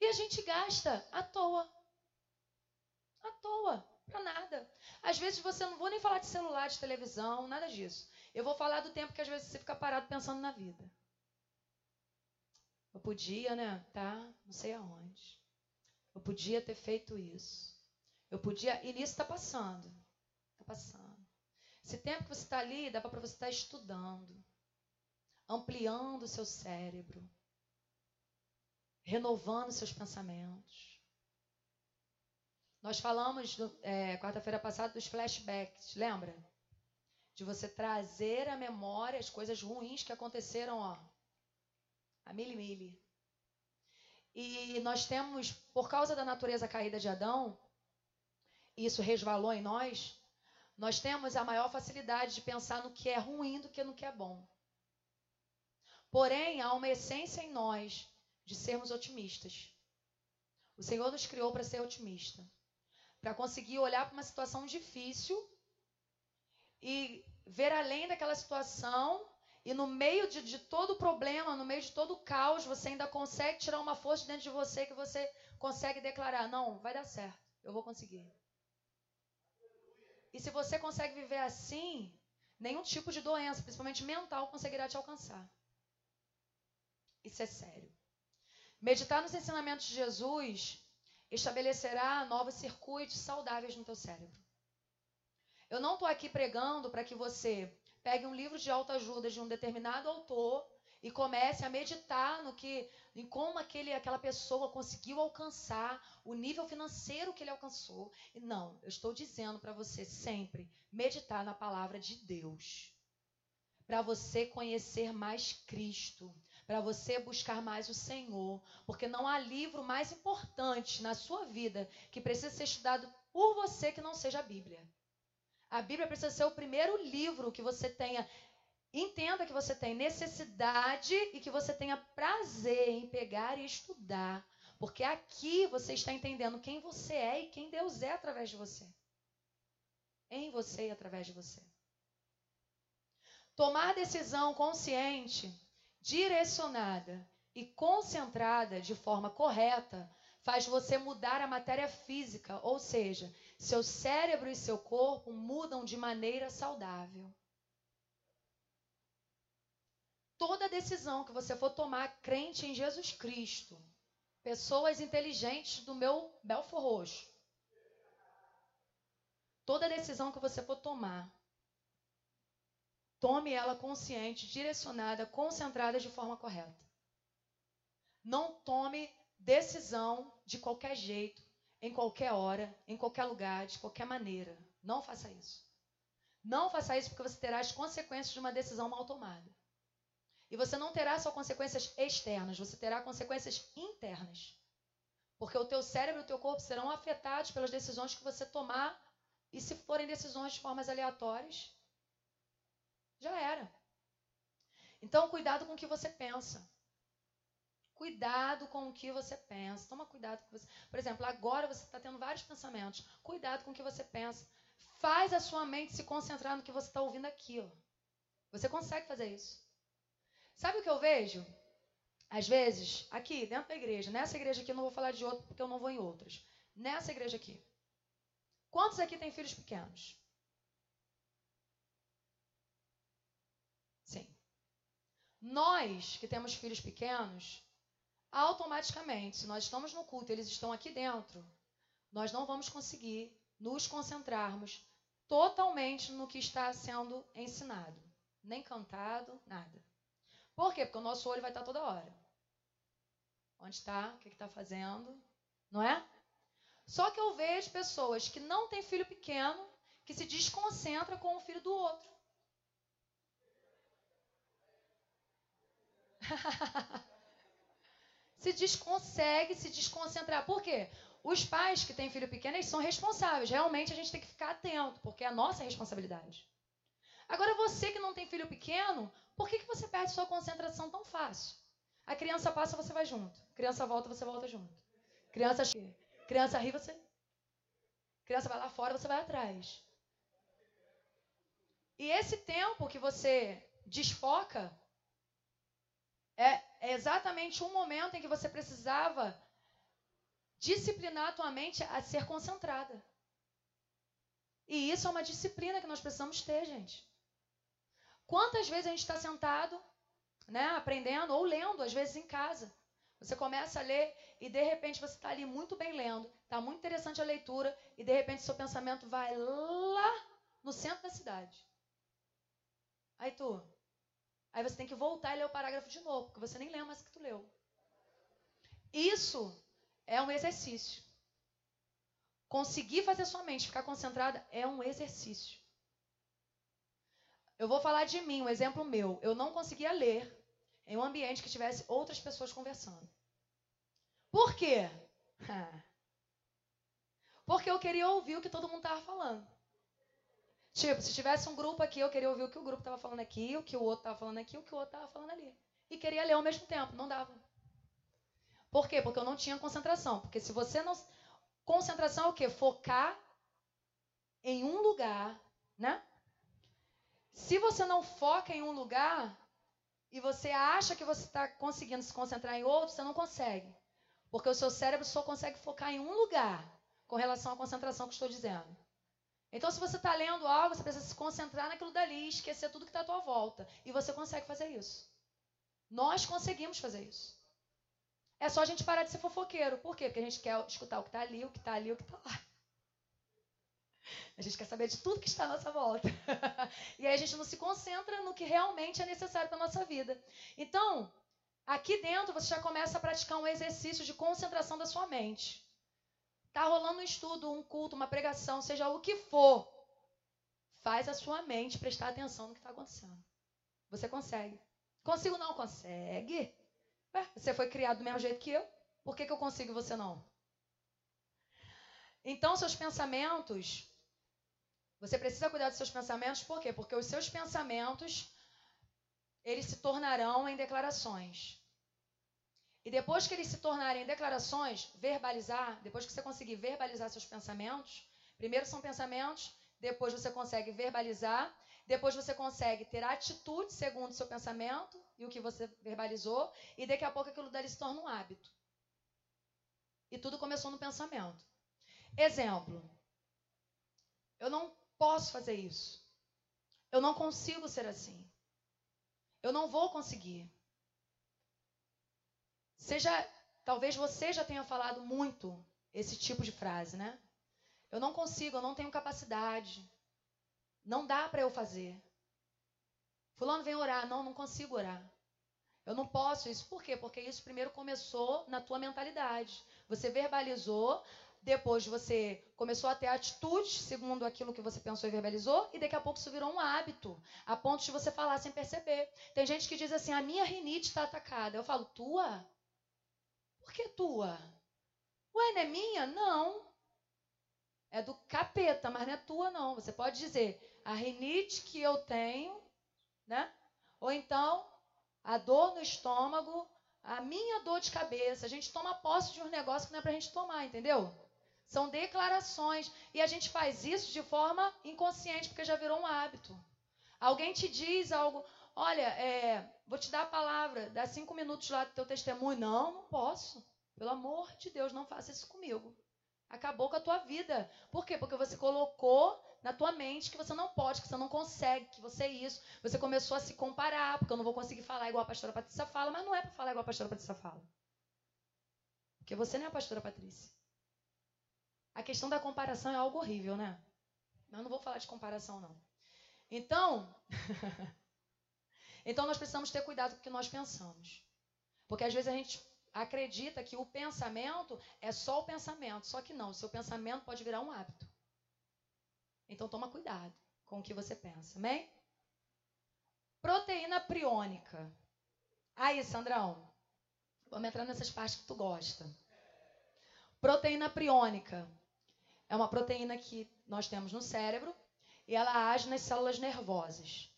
E a gente gasta à toa. À toa, para nada. Às vezes você não vou nem falar de celular, de televisão, nada disso. Eu vou falar do tempo que às vezes você fica parado pensando na vida. Eu podia, né? Tá, não sei aonde. Eu podia ter feito isso. Eu podia. E nisso está passando. Está passando. Esse tempo que você está ali, dá para você estar tá estudando, ampliando o seu cérebro, renovando seus pensamentos. Nós falamos é, quarta-feira passada dos flashbacks, lembra? De você trazer à memória as coisas ruins que aconteceram, ó, a mili-mili. E nós temos, por causa da natureza caída de Adão, isso resvalou em nós, nós temos a maior facilidade de pensar no que é ruim do que no que é bom. Porém, há uma essência em nós de sermos otimistas. O Senhor nos criou para ser otimista, para conseguir olhar para uma situação difícil e ver além daquela situação e no meio de, de todo o problema, no meio de todo o caos, você ainda consegue tirar uma força dentro de você que você consegue declarar: não, vai dar certo, eu vou conseguir. E se você consegue viver assim, nenhum tipo de doença, principalmente mental, conseguirá te alcançar. Isso é sério. Meditar nos ensinamentos de Jesus estabelecerá novos circuitos saudáveis no teu cérebro. Eu não estou aqui pregando para que você pegue um livro de autoajuda de um determinado autor e comece a meditar no que, em como aquele, aquela pessoa conseguiu alcançar o nível financeiro que ele alcançou. Não, eu estou dizendo para você sempre meditar na palavra de Deus, para você conhecer mais Cristo, para você buscar mais o Senhor, porque não há livro mais importante na sua vida que precisa ser estudado por você que não seja a Bíblia. A Bíblia precisa ser o primeiro livro que você tenha. Entenda que você tem necessidade e que você tenha prazer em pegar e estudar. Porque aqui você está entendendo quem você é e quem Deus é através de você. Em você e através de você. Tomar decisão consciente, direcionada e concentrada de forma correta faz você mudar a matéria física, ou seja, seu cérebro e seu corpo mudam de maneira saudável. Toda decisão que você for tomar crente em Jesus Cristo, pessoas inteligentes do meu Belfor Roxo, toda decisão que você for tomar, tome ela consciente, direcionada, concentrada de forma correta. Não tome decisão de qualquer jeito, em qualquer hora, em qualquer lugar, de qualquer maneira. Não faça isso. Não faça isso porque você terá as consequências de uma decisão mal tomada. E você não terá só consequências externas, você terá consequências internas. Porque o teu cérebro e o teu corpo serão afetados pelas decisões que você tomar. E se forem decisões de formas aleatórias, já era. Então, cuidado com o que você pensa. Cuidado com o que você pensa. Toma cuidado com você. Por exemplo, agora você está tendo vários pensamentos. Cuidado com o que você pensa. Faz a sua mente se concentrar no que você está ouvindo aqui. Ó. Você consegue fazer isso. Sabe o que eu vejo? Às vezes, aqui, dentro da igreja, nessa igreja aqui, eu não vou falar de outra porque eu não vou em outras. Nessa igreja aqui. Quantos aqui têm filhos pequenos? Sim. Nós que temos filhos pequenos, automaticamente, se nós estamos no culto, eles estão aqui dentro, nós não vamos conseguir nos concentrarmos totalmente no que está sendo ensinado, nem cantado, nada. Por quê? Porque o nosso olho vai estar toda hora. Onde está? O que está fazendo? Não é? Só que eu vejo pessoas que não têm filho pequeno que se desconcentra com o filho do outro. se desconsegue se desconcentrar. Por quê? Os pais que têm filho pequeno, eles são responsáveis. Realmente a gente tem que ficar atento, porque é a nossa responsabilidade. Agora, você que não tem filho pequeno, por que, que você perde sua concentração tão fácil? A criança passa, você vai junto. Criança volta, você volta junto. Criança, criança ri, você. Criança vai lá fora, você vai atrás. E esse tempo que você desfoca é é exatamente um momento em que você precisava disciplinar a tua mente a ser concentrada. E isso é uma disciplina que nós precisamos ter, gente. Quantas vezes a gente está sentado, né, aprendendo ou lendo, às vezes em casa. Você começa a ler e de repente você está ali muito bem lendo, está muito interessante a leitura e de repente seu pensamento vai lá no centro da cidade. Aí tu, Aí você tem que voltar e ler o parágrafo de novo, porque você nem lembra mais o que tu leu. Isso é um exercício. Conseguir fazer sua mente ficar concentrada é um exercício. Eu vou falar de mim, um exemplo meu. Eu não conseguia ler em um ambiente que tivesse outras pessoas conversando. Por quê? Porque eu queria ouvir o que todo mundo estava falando. Tipo, se tivesse um grupo aqui, eu queria ouvir o que o grupo estava falando aqui, o que o outro estava falando aqui, o que o outro estava falando ali. E queria ler ao mesmo tempo, não dava. Por quê? Porque eu não tinha concentração. Porque se você não. Concentração é o quê? Focar em um lugar, né? Se você não foca em um lugar e você acha que você está conseguindo se concentrar em outro, você não consegue. Porque o seu cérebro só consegue focar em um lugar com relação à concentração que estou dizendo. Então, se você está lendo algo, você precisa se concentrar naquilo dali, esquecer tudo que está à tua volta. E você consegue fazer isso. Nós conseguimos fazer isso. É só a gente parar de ser fofoqueiro. Por quê? Porque a gente quer escutar o que está ali, o que está ali, o que está lá. A gente quer saber de tudo que está à nossa volta. e aí a gente não se concentra no que realmente é necessário para a nossa vida. Então, aqui dentro você já começa a praticar um exercício de concentração da sua mente. Está rolando um estudo, um culto, uma pregação, seja o que for. Faz a sua mente prestar atenção no que está acontecendo. Você consegue. Consigo não? Consegue. Ué, você foi criado do mesmo jeito que eu. Por que, que eu consigo e você não? Então, seus pensamentos, você precisa cuidar dos seus pensamentos, por quê? Porque os seus pensamentos, eles se tornarão em declarações. E depois que eles se tornarem declarações, verbalizar, depois que você conseguir verbalizar seus pensamentos, primeiro são pensamentos, depois você consegue verbalizar, depois você consegue ter atitude segundo o seu pensamento e o que você verbalizou, e daqui a pouco aquilo dali se torna um hábito. E tudo começou no pensamento. Exemplo. Eu não posso fazer isso. Eu não consigo ser assim. Eu não vou conseguir. Seja, talvez você já tenha falado muito esse tipo de frase, né? Eu não consigo, eu não tenho capacidade. Não dá para eu fazer. Fulano vem orar, não, não consigo orar. Eu não posso isso. Por quê? Porque isso primeiro começou na tua mentalidade. Você verbalizou, depois você começou a ter atitudes segundo aquilo que você pensou e verbalizou, e daqui a pouco isso virou um hábito, a ponto de você falar sem perceber. Tem gente que diz assim: a minha rinite está atacada. Eu falo, tua? Por que tua? Ué, não é minha? Não. É do capeta, mas não é tua, não. Você pode dizer, a rinite que eu tenho, né? Ou então, a dor no estômago, a minha dor de cabeça. A gente toma posse de um negócio que não é pra gente tomar, entendeu? São declarações. E a gente faz isso de forma inconsciente, porque já virou um hábito. Alguém te diz algo, olha, é, vou te dar a palavra, dá cinco minutos lá do teu testemunho. Não, não posso. Pelo amor de Deus, não faça isso comigo. Acabou com a tua vida. Por quê? Porque você colocou na tua mente que você não pode, que você não consegue, que você é isso. Você começou a se comparar, porque eu não vou conseguir falar igual a pastora Patrícia fala, mas não é para falar igual a pastora Patrícia fala. Porque você não é a pastora Patrícia. A questão da comparação é algo horrível, né? Eu não vou falar de comparação, não. Então, então nós precisamos ter cuidado com o que nós pensamos. Porque às vezes a gente acredita que o pensamento é só o pensamento. Só que não, o seu pensamento pode virar um hábito. Então toma cuidado com o que você pensa, amém? Proteína priônica. Aí, Sandrão, vamos entrar nessas partes que tu gosta. Proteína priônica é uma proteína que nós temos no cérebro e ela age nas células nervosas.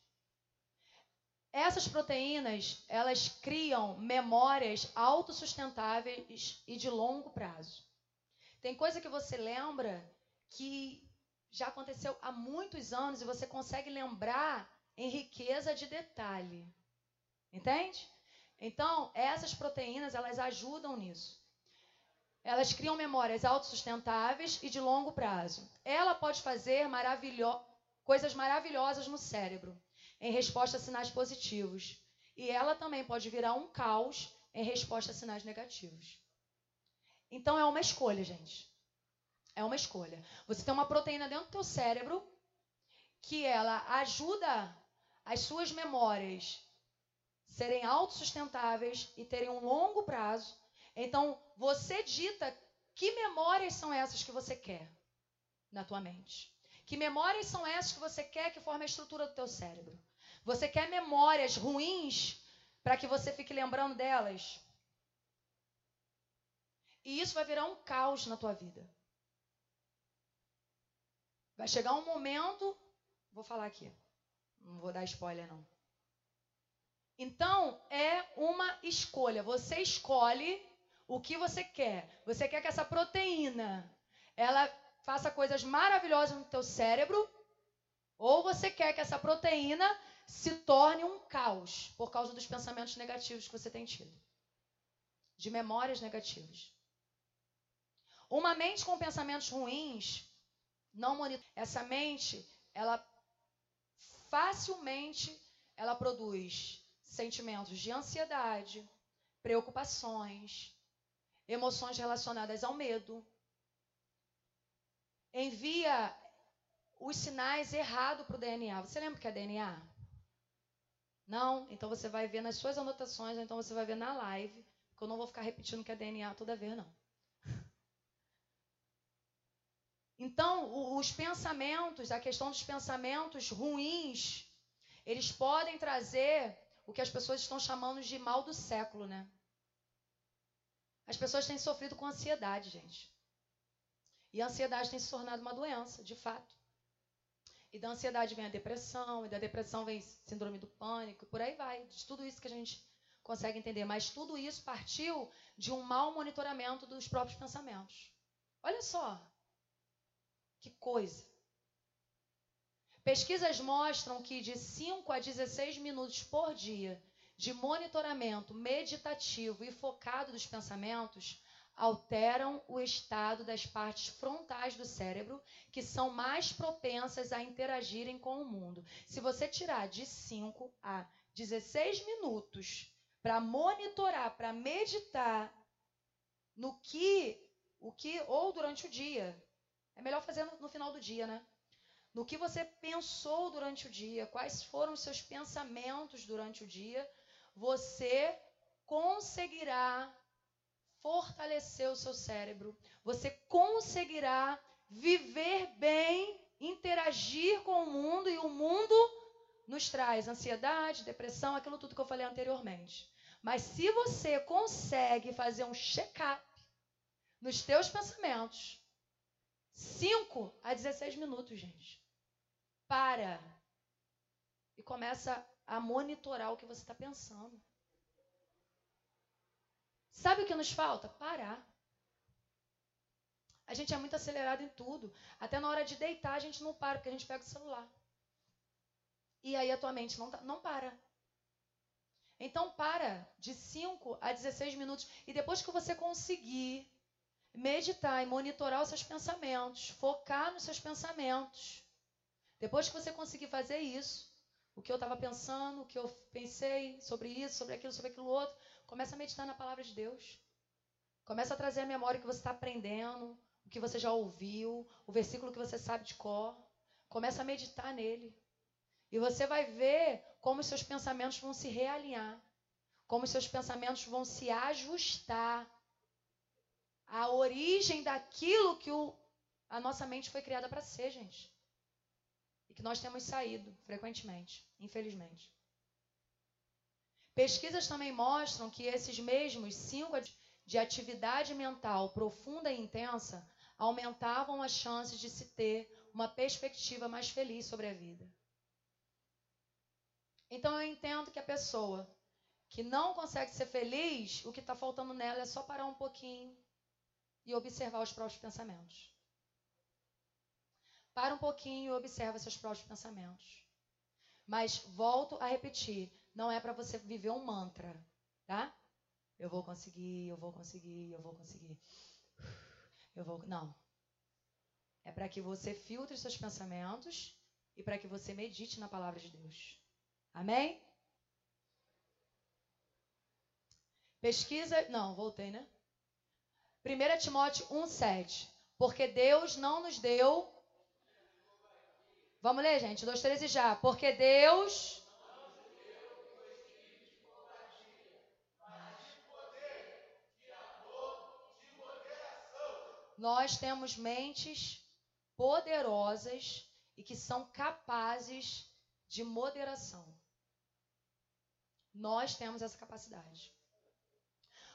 Essas proteínas, elas criam memórias autossustentáveis e de longo prazo. Tem coisa que você lembra que já aconteceu há muitos anos e você consegue lembrar em riqueza de detalhe. Entende? Então, essas proteínas, elas ajudam nisso. Elas criam memórias autossustentáveis e de longo prazo. Ela pode fazer maravilho coisas maravilhosas no cérebro, em resposta a sinais positivos. E ela também pode virar um caos em resposta a sinais negativos. Então é uma escolha, gente. É uma escolha. Você tem uma proteína dentro do teu cérebro que ela ajuda as suas memórias serem autossustentáveis e terem um longo prazo então, você dita que memórias são essas que você quer na tua mente. Que memórias são essas que você quer que formem a estrutura do teu cérebro? Você quer memórias ruins para que você fique lembrando delas? E isso vai virar um caos na tua vida. Vai chegar um momento, vou falar aqui, não vou dar spoiler não. Então, é uma escolha. Você escolhe o que você quer? Você quer que essa proteína ela faça coisas maravilhosas no teu cérebro? Ou você quer que essa proteína se torne um caos por causa dos pensamentos negativos que você tem tido? De memórias negativas. Uma mente com pensamentos ruins não monitora. Essa mente, ela facilmente ela produz sentimentos de ansiedade, preocupações, emoções relacionadas ao medo. Envia os sinais errados para o DNA. Você lembra o que é DNA? Não? Então você vai ver nas suas anotações, ou então você vai ver na live, porque eu não vou ficar repetindo que é DNA toda vez, não. Então, os pensamentos, a questão dos pensamentos ruins, eles podem trazer o que as pessoas estão chamando de mal do século, né? As pessoas têm sofrido com ansiedade, gente. E a ansiedade tem se tornado uma doença, de fato. E da ansiedade vem a depressão, e da depressão vem síndrome do pânico, por aí vai. De tudo isso que a gente consegue entender. Mas tudo isso partiu de um mau monitoramento dos próprios pensamentos. Olha só. Que coisa. Pesquisas mostram que de 5 a 16 minutos por dia de monitoramento meditativo e focado dos pensamentos alteram o estado das partes frontais do cérebro, que são mais propensas a interagirem com o mundo. Se você tirar de 5 a 16 minutos para monitorar, para meditar no que, o que, ou durante o dia, é melhor fazer no, no final do dia, né? No que você pensou durante o dia, quais foram os seus pensamentos durante o dia, você conseguirá fortalecer o seu cérebro, você conseguirá viver bem, interagir com o mundo e o mundo nos traz ansiedade, depressão, aquilo tudo que eu falei anteriormente. Mas se você consegue fazer um check-up nos teus pensamentos, 5 a 16 minutos, gente. Para. E começa a monitorar o que você está pensando. Sabe o que nos falta? Parar. A gente é muito acelerado em tudo. Até na hora de deitar, a gente não para, porque a gente pega o celular. E aí a tua mente não, tá, não para. Então para de 5 a 16 minutos. E depois que você conseguir meditar e monitorar os seus pensamentos, focar nos seus pensamentos. Depois que você conseguir fazer isso, o que eu estava pensando, o que eu pensei sobre isso, sobre aquilo, sobre aquilo outro. Começa a meditar na palavra de Deus. Começa a trazer a memória que você está aprendendo, o que você já ouviu, o versículo que você sabe de cor. Começa a meditar nele. E você vai ver como os seus pensamentos vão se realinhar, como os seus pensamentos vão se ajustar à origem daquilo que o, a nossa mente foi criada para ser, gente que nós temos saído frequentemente, infelizmente. Pesquisas também mostram que esses mesmos cinco de atividade mental profunda e intensa aumentavam as chances de se ter uma perspectiva mais feliz sobre a vida. Então eu entendo que a pessoa que não consegue ser feliz, o que está faltando nela é só parar um pouquinho e observar os próprios pensamentos. Para um pouquinho e observa seus próprios pensamentos. Mas volto a repetir, não é para você viver um mantra, tá? Eu vou conseguir, eu vou conseguir, eu vou conseguir. Eu vou, não. É para que você filtre seus pensamentos e para que você medite na palavra de Deus. Amém? Pesquisa, não, voltei, né? 1 Timóteo 1:7. Porque Deus não nos deu Vamos ler, gente? Dois, três e já. Porque Deus. Nós temos mentes poderosas e que são capazes de moderação. Nós temos essa capacidade.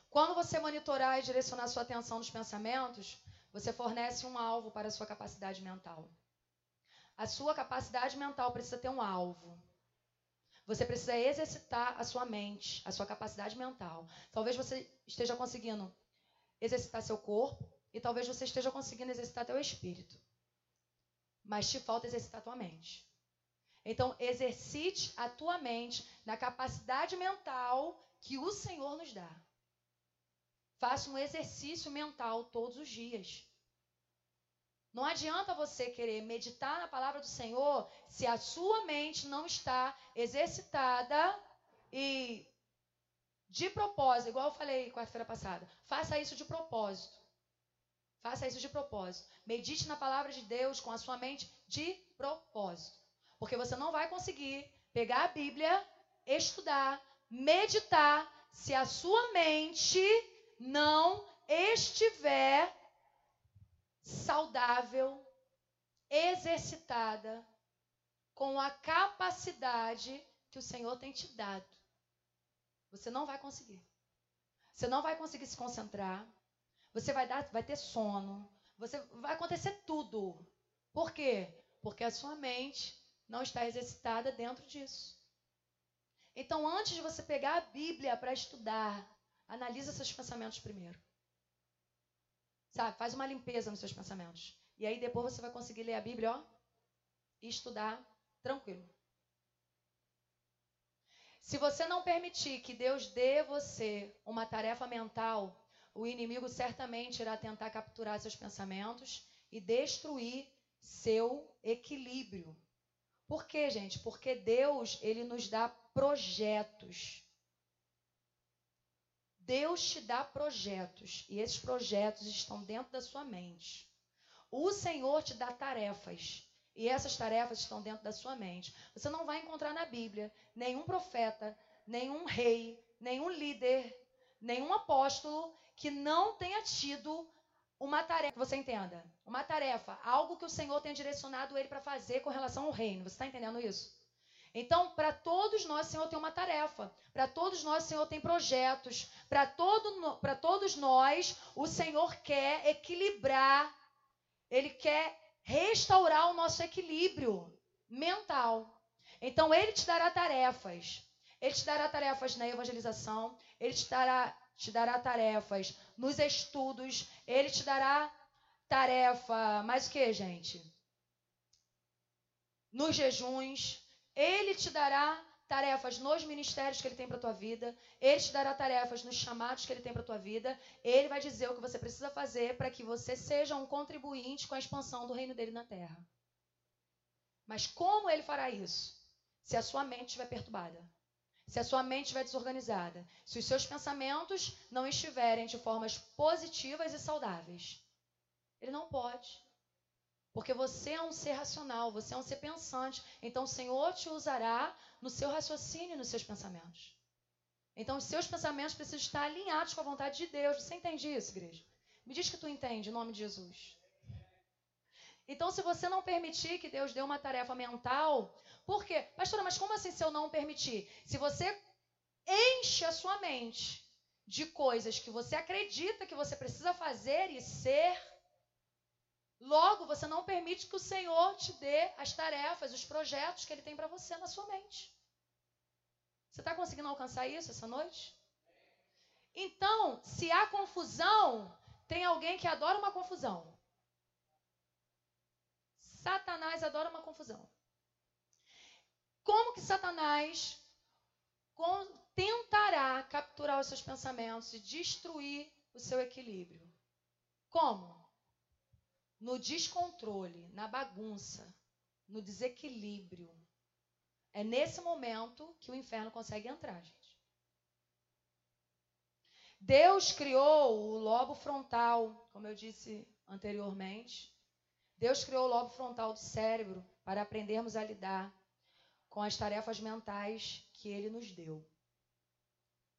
Quando você monitorar e direcionar sua atenção nos pensamentos, você fornece um alvo para a sua capacidade mental. A sua capacidade mental precisa ter um alvo. Você precisa exercitar a sua mente, a sua capacidade mental. Talvez você esteja conseguindo exercitar seu corpo e talvez você esteja conseguindo exercitar teu espírito. Mas te falta exercitar tua mente. Então, exercite a tua mente na capacidade mental que o Senhor nos dá. Faça um exercício mental todos os dias. Não adianta você querer meditar na palavra do Senhor se a sua mente não está exercitada e de propósito, igual eu falei quarta-feira passada. Faça isso de propósito. Faça isso de propósito. Medite na palavra de Deus com a sua mente de propósito. Porque você não vai conseguir pegar a Bíblia, estudar, meditar, se a sua mente não estiver saudável, exercitada, com a capacidade que o Senhor tem te dado. Você não vai conseguir. Você não vai conseguir se concentrar. Você vai, dar, vai ter sono. Você vai acontecer tudo. Por quê? Porque a sua mente não está exercitada dentro disso. Então, antes de você pegar a Bíblia para estudar, analisa seus pensamentos primeiro. Sabe? Faz uma limpeza nos seus pensamentos. E aí depois você vai conseguir ler a Bíblia, ó, e estudar tranquilo. Se você não permitir que Deus dê você uma tarefa mental, o inimigo certamente irá tentar capturar seus pensamentos e destruir seu equilíbrio. Por quê, gente? Porque Deus, ele nos dá projetos. Deus te dá projetos e esses projetos estão dentro da sua mente. O Senhor te dá tarefas e essas tarefas estão dentro da sua mente. Você não vai encontrar na Bíblia nenhum profeta, nenhum rei, nenhum líder, nenhum apóstolo que não tenha tido uma tarefa, você entenda, uma tarefa, algo que o Senhor tenha direcionado ele para fazer com relação ao reino. Você está entendendo isso? Então, para todos nós, Senhor tem uma tarefa. Para todos nós, Senhor tem projetos. Para todo, todos nós, o Senhor quer equilibrar, Ele quer restaurar o nosso equilíbrio mental. Então, Ele te dará tarefas. Ele te dará tarefas na evangelização, Ele te dará, te dará tarefas nos estudos, Ele te dará tarefa, mais o que, gente? Nos jejuns, ele te dará tarefas nos ministérios que ele tem para tua vida, ele te dará tarefas nos chamados que ele tem para tua vida, ele vai dizer o que você precisa fazer para que você seja um contribuinte com a expansão do reino dele na terra. Mas como ele fará isso? Se a sua mente estiver perturbada, se a sua mente estiver desorganizada, se os seus pensamentos não estiverem de formas positivas e saudáveis. Ele não pode. Porque você é um ser racional, você é um ser pensante. Então o Senhor te usará no seu raciocínio e nos seus pensamentos. Então os seus pensamentos precisam estar alinhados com a vontade de Deus. Você entende isso, igreja? Me diz que tu entende, em nome de Jesus. Então, se você não permitir que Deus dê uma tarefa mental, por quê? Pastora, mas como assim se eu não permitir? Se você enche a sua mente de coisas que você acredita que você precisa fazer e ser, Logo, você não permite que o Senhor te dê as tarefas, os projetos que Ele tem para você na sua mente. Você está conseguindo alcançar isso essa noite? Então, se há confusão, tem alguém que adora uma confusão. Satanás adora uma confusão. Como que Satanás tentará capturar os seus pensamentos e destruir o seu equilíbrio? Como? No descontrole, na bagunça, no desequilíbrio. É nesse momento que o inferno consegue entrar, gente. Deus criou o lobo frontal, como eu disse anteriormente. Deus criou o lobo frontal do cérebro para aprendermos a lidar com as tarefas mentais que ele nos deu.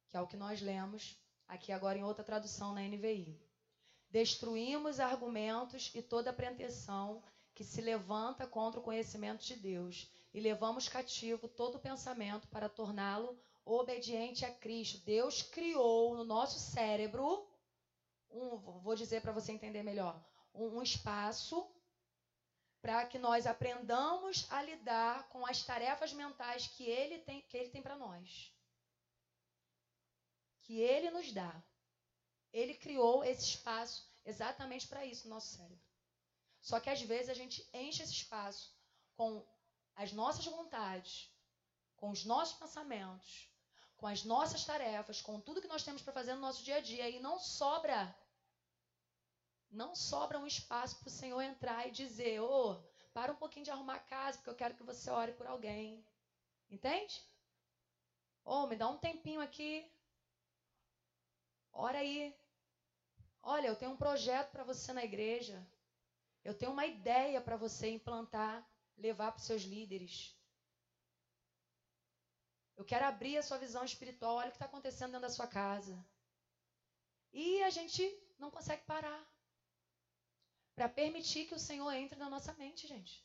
Que é o que nós lemos aqui agora em outra tradução na NVI. Destruímos argumentos e toda pretensão que se levanta contra o conhecimento de Deus e levamos cativo todo pensamento para torná-lo obediente a Cristo. Deus criou no nosso cérebro, um, vou dizer para você entender melhor, um, um espaço para que nós aprendamos a lidar com as tarefas mentais que Ele tem, que Ele tem para nós. Que Ele nos dá. Ele criou esse espaço exatamente para isso no nosso cérebro. Só que às vezes a gente enche esse espaço com as nossas vontades, com os nossos pensamentos, com as nossas tarefas, com tudo que nós temos para fazer no nosso dia a dia e não sobra não sobra um espaço para o Senhor entrar e dizer: Ô, oh, para um pouquinho de arrumar a casa, porque eu quero que você ore por alguém. Entende? Ô, oh, me dá um tempinho aqui. Ora aí. Olha, eu tenho um projeto para você na igreja. Eu tenho uma ideia para você implantar, levar para os seus líderes. Eu quero abrir a sua visão espiritual. Olha o que está acontecendo dentro da sua casa. E a gente não consegue parar para permitir que o Senhor entre na nossa mente, gente.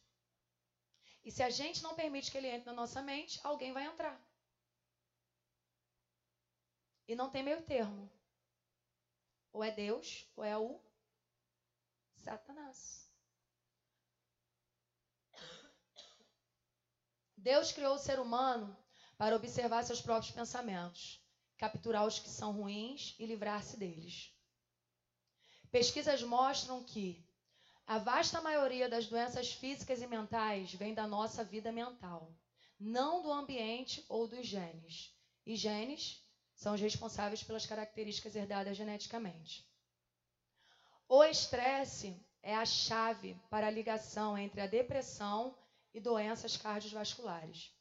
E se a gente não permite que ele entre na nossa mente, alguém vai entrar. E não tem meio termo. Ou é Deus, ou é o Satanás. Deus criou o ser humano para observar seus próprios pensamentos, capturar os que são ruins e livrar-se deles. Pesquisas mostram que a vasta maioria das doenças físicas e mentais vem da nossa vida mental, não do ambiente ou dos genes. E genes são os responsáveis pelas características herdadas geneticamente. O estresse é a chave para a ligação entre a depressão e doenças cardiovasculares.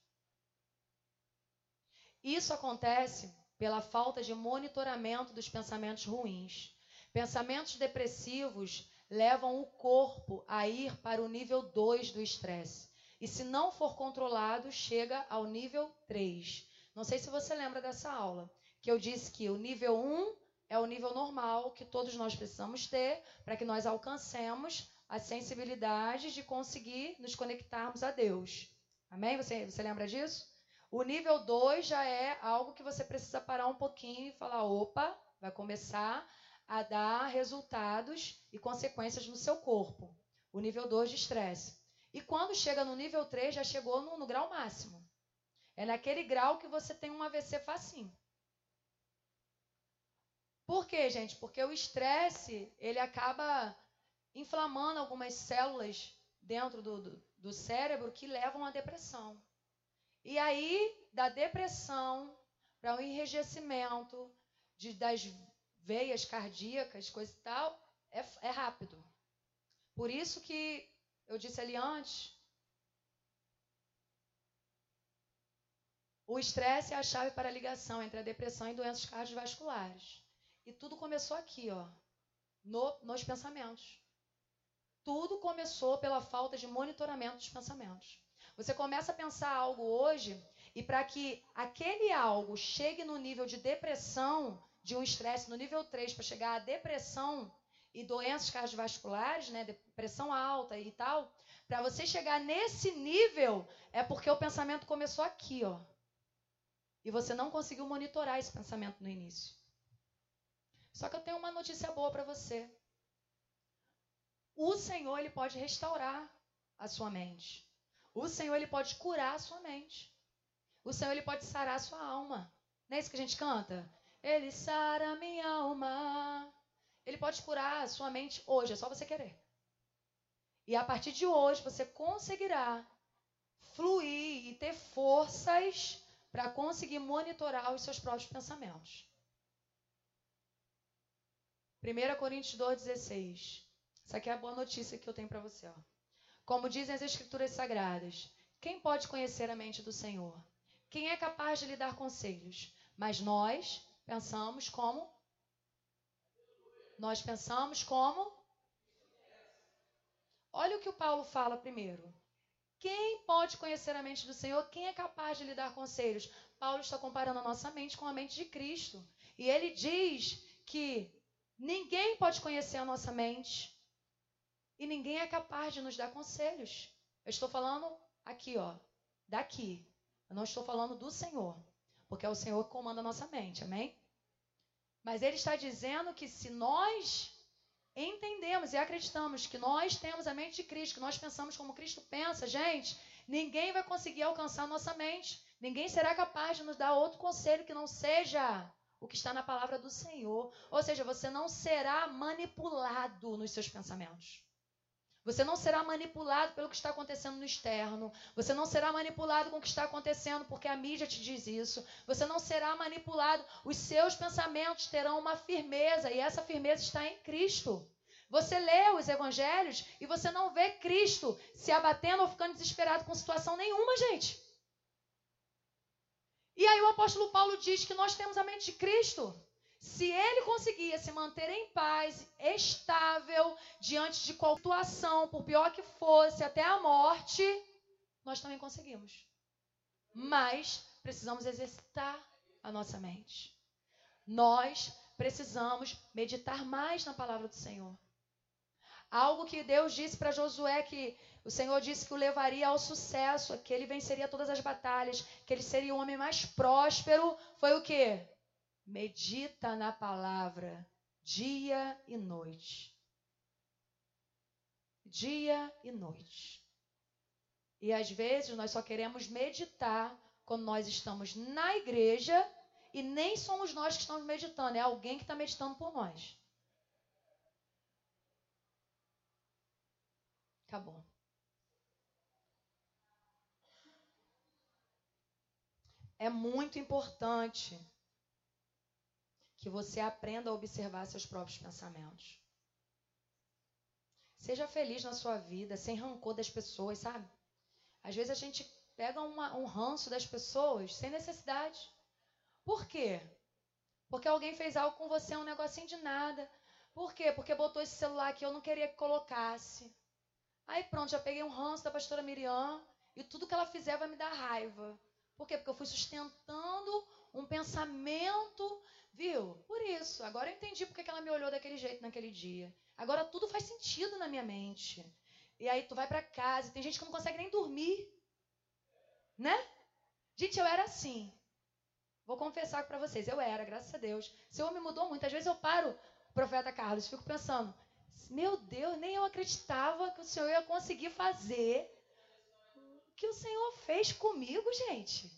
Isso acontece pela falta de monitoramento dos pensamentos ruins. Pensamentos depressivos levam o corpo a ir para o nível 2 do estresse. E se não for controlado, chega ao nível 3. Não sei se você lembra dessa aula, que eu disse que o nível 1 é o nível normal que todos nós precisamos ter para que nós alcancemos a sensibilidade de conseguir nos conectarmos a Deus. Amém? Você, você lembra disso? O nível 2 já é algo que você precisa parar um pouquinho e falar: opa, vai começar a dar resultados e consequências no seu corpo. O nível 2 de estresse. E quando chega no nível 3, já chegou no, no grau máximo. É naquele grau que você tem um AVC facinho. Por quê, gente? Porque o estresse, ele acaba inflamando algumas células dentro do, do, do cérebro que levam à depressão. E aí, da depressão para o enrijecimento de, das veias cardíacas, coisa e tal, é, é rápido. Por isso que eu disse ali antes, o estresse é a chave para a ligação entre a depressão e doenças cardiovasculares. E tudo começou aqui, ó, no, nos pensamentos. Tudo começou pela falta de monitoramento dos pensamentos. Você começa a pensar algo hoje e para que aquele algo chegue no nível de depressão, de um estresse no nível 3 para chegar à depressão e doenças cardiovasculares, né, depressão alta e tal, para você chegar nesse nível é porque o pensamento começou aqui, ó. E você não conseguiu monitorar esse pensamento no início. Só que eu tenho uma notícia boa para você o Senhor ele pode restaurar a sua mente. O Senhor ele pode curar a sua mente. O Senhor ele pode sarar a sua alma. Não é isso que a gente canta? Ele sara minha alma. Ele pode curar a sua mente hoje, é só você querer. E a partir de hoje você conseguirá fluir e ter forças para conseguir monitorar os seus próprios pensamentos. 1 Coríntios 2,16 essa aqui é a boa notícia que eu tenho para você. Ó. Como dizem as Escrituras Sagradas, quem pode conhecer a mente do Senhor? Quem é capaz de lhe dar conselhos? Mas nós pensamos como? Nós pensamos como? Olha o que o Paulo fala primeiro. Quem pode conhecer a mente do Senhor? Quem é capaz de lhe dar conselhos? Paulo está comparando a nossa mente com a mente de Cristo. E ele diz que ninguém pode conhecer a nossa mente e ninguém é capaz de nos dar conselhos. Eu estou falando aqui, ó, daqui. Eu não estou falando do Senhor, porque é o Senhor que comanda a nossa mente, amém? Mas ele está dizendo que se nós entendemos e acreditamos que nós temos a mente de Cristo, que nós pensamos como Cristo pensa, gente, ninguém vai conseguir alcançar a nossa mente. Ninguém será capaz de nos dar outro conselho que não seja o que está na palavra do Senhor. Ou seja, você não será manipulado nos seus pensamentos. Você não será manipulado pelo que está acontecendo no externo. Você não será manipulado com o que está acontecendo porque a mídia te diz isso. Você não será manipulado. Os seus pensamentos terão uma firmeza e essa firmeza está em Cristo. Você lê os evangelhos e você não vê Cristo se abatendo ou ficando desesperado com situação nenhuma, gente. E aí o apóstolo Paulo diz que nós temos a mente de Cristo. Se ele conseguia se manter em paz, estável, diante de qualquer situação, por pior que fosse, até a morte, nós também conseguimos. Mas precisamos exercitar a nossa mente. Nós precisamos meditar mais na palavra do Senhor. Algo que Deus disse para Josué que o Senhor disse que o levaria ao sucesso, que ele venceria todas as batalhas, que ele seria o homem mais próspero, foi o quê? medita na palavra dia e noite. dia e noite. E às vezes nós só queremos meditar quando nós estamos na igreja e nem somos nós que estamos meditando, é alguém que está meditando por nós. Acabou. É muito importante que você aprenda a observar seus próprios pensamentos. Seja feliz na sua vida, sem rancor das pessoas, sabe? Às vezes a gente pega uma, um ranço das pessoas sem necessidade. Por quê? Porque alguém fez algo com você, um negocinho de nada. Por quê? Porque botou esse celular que eu não queria que colocasse. Aí pronto, já peguei um ranço da pastora Miriam e tudo que ela fizer vai me dar raiva. Por quê? Porque eu fui sustentando um pensamento, viu? Por isso. Agora eu entendi porque que ela me olhou daquele jeito naquele dia. Agora tudo faz sentido na minha mente. E aí tu vai para casa, e tem gente que não consegue nem dormir. Né? Gente, eu era assim. Vou confessar para vocês, eu era, graças a Deus. O Senhor me mudou muito. Às vezes eu paro, profeta Carlos, fico pensando, meu Deus, nem eu acreditava que o Senhor ia conseguir fazer o que o Senhor fez comigo, gente.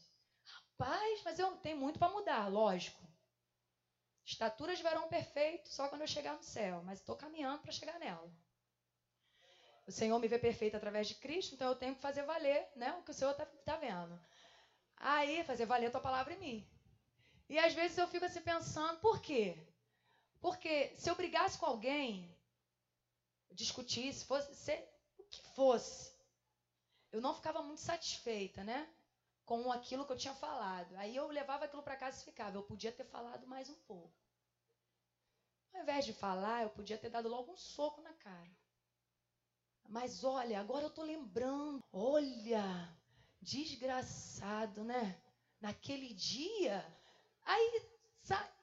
Rapaz, mas eu tenho muito para mudar, lógico. Estatura de varão perfeito só quando eu chegar no céu, mas estou caminhando para chegar nela. O Senhor me vê perfeito através de Cristo, então eu tenho que fazer valer né, o que o Senhor está tá vendo. Aí, fazer valer a tua palavra em mim. E às vezes eu fico assim pensando, por quê? Porque se eu brigasse com alguém, discutisse, fosse ser o que fosse, eu não ficava muito satisfeita, né? Com aquilo que eu tinha falado. Aí eu levava aquilo para casa e ficava. Eu podia ter falado mais um pouco. Ao invés de falar, eu podia ter dado logo um soco na cara. Mas olha, agora eu tô lembrando. Olha, desgraçado, né? Naquele dia. Aí,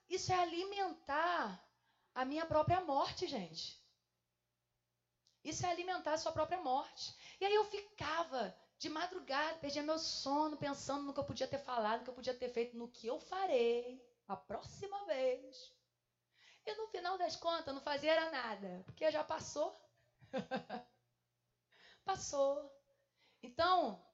isso é alimentar a minha própria morte, gente. Isso é alimentar a sua própria morte. E aí eu ficava de madrugada, perdia meu sono, pensando no que eu podia ter falado, no que eu podia ter feito, no que eu farei a próxima vez. E no final das contas, não fazia era nada, porque já passou. passou. Então,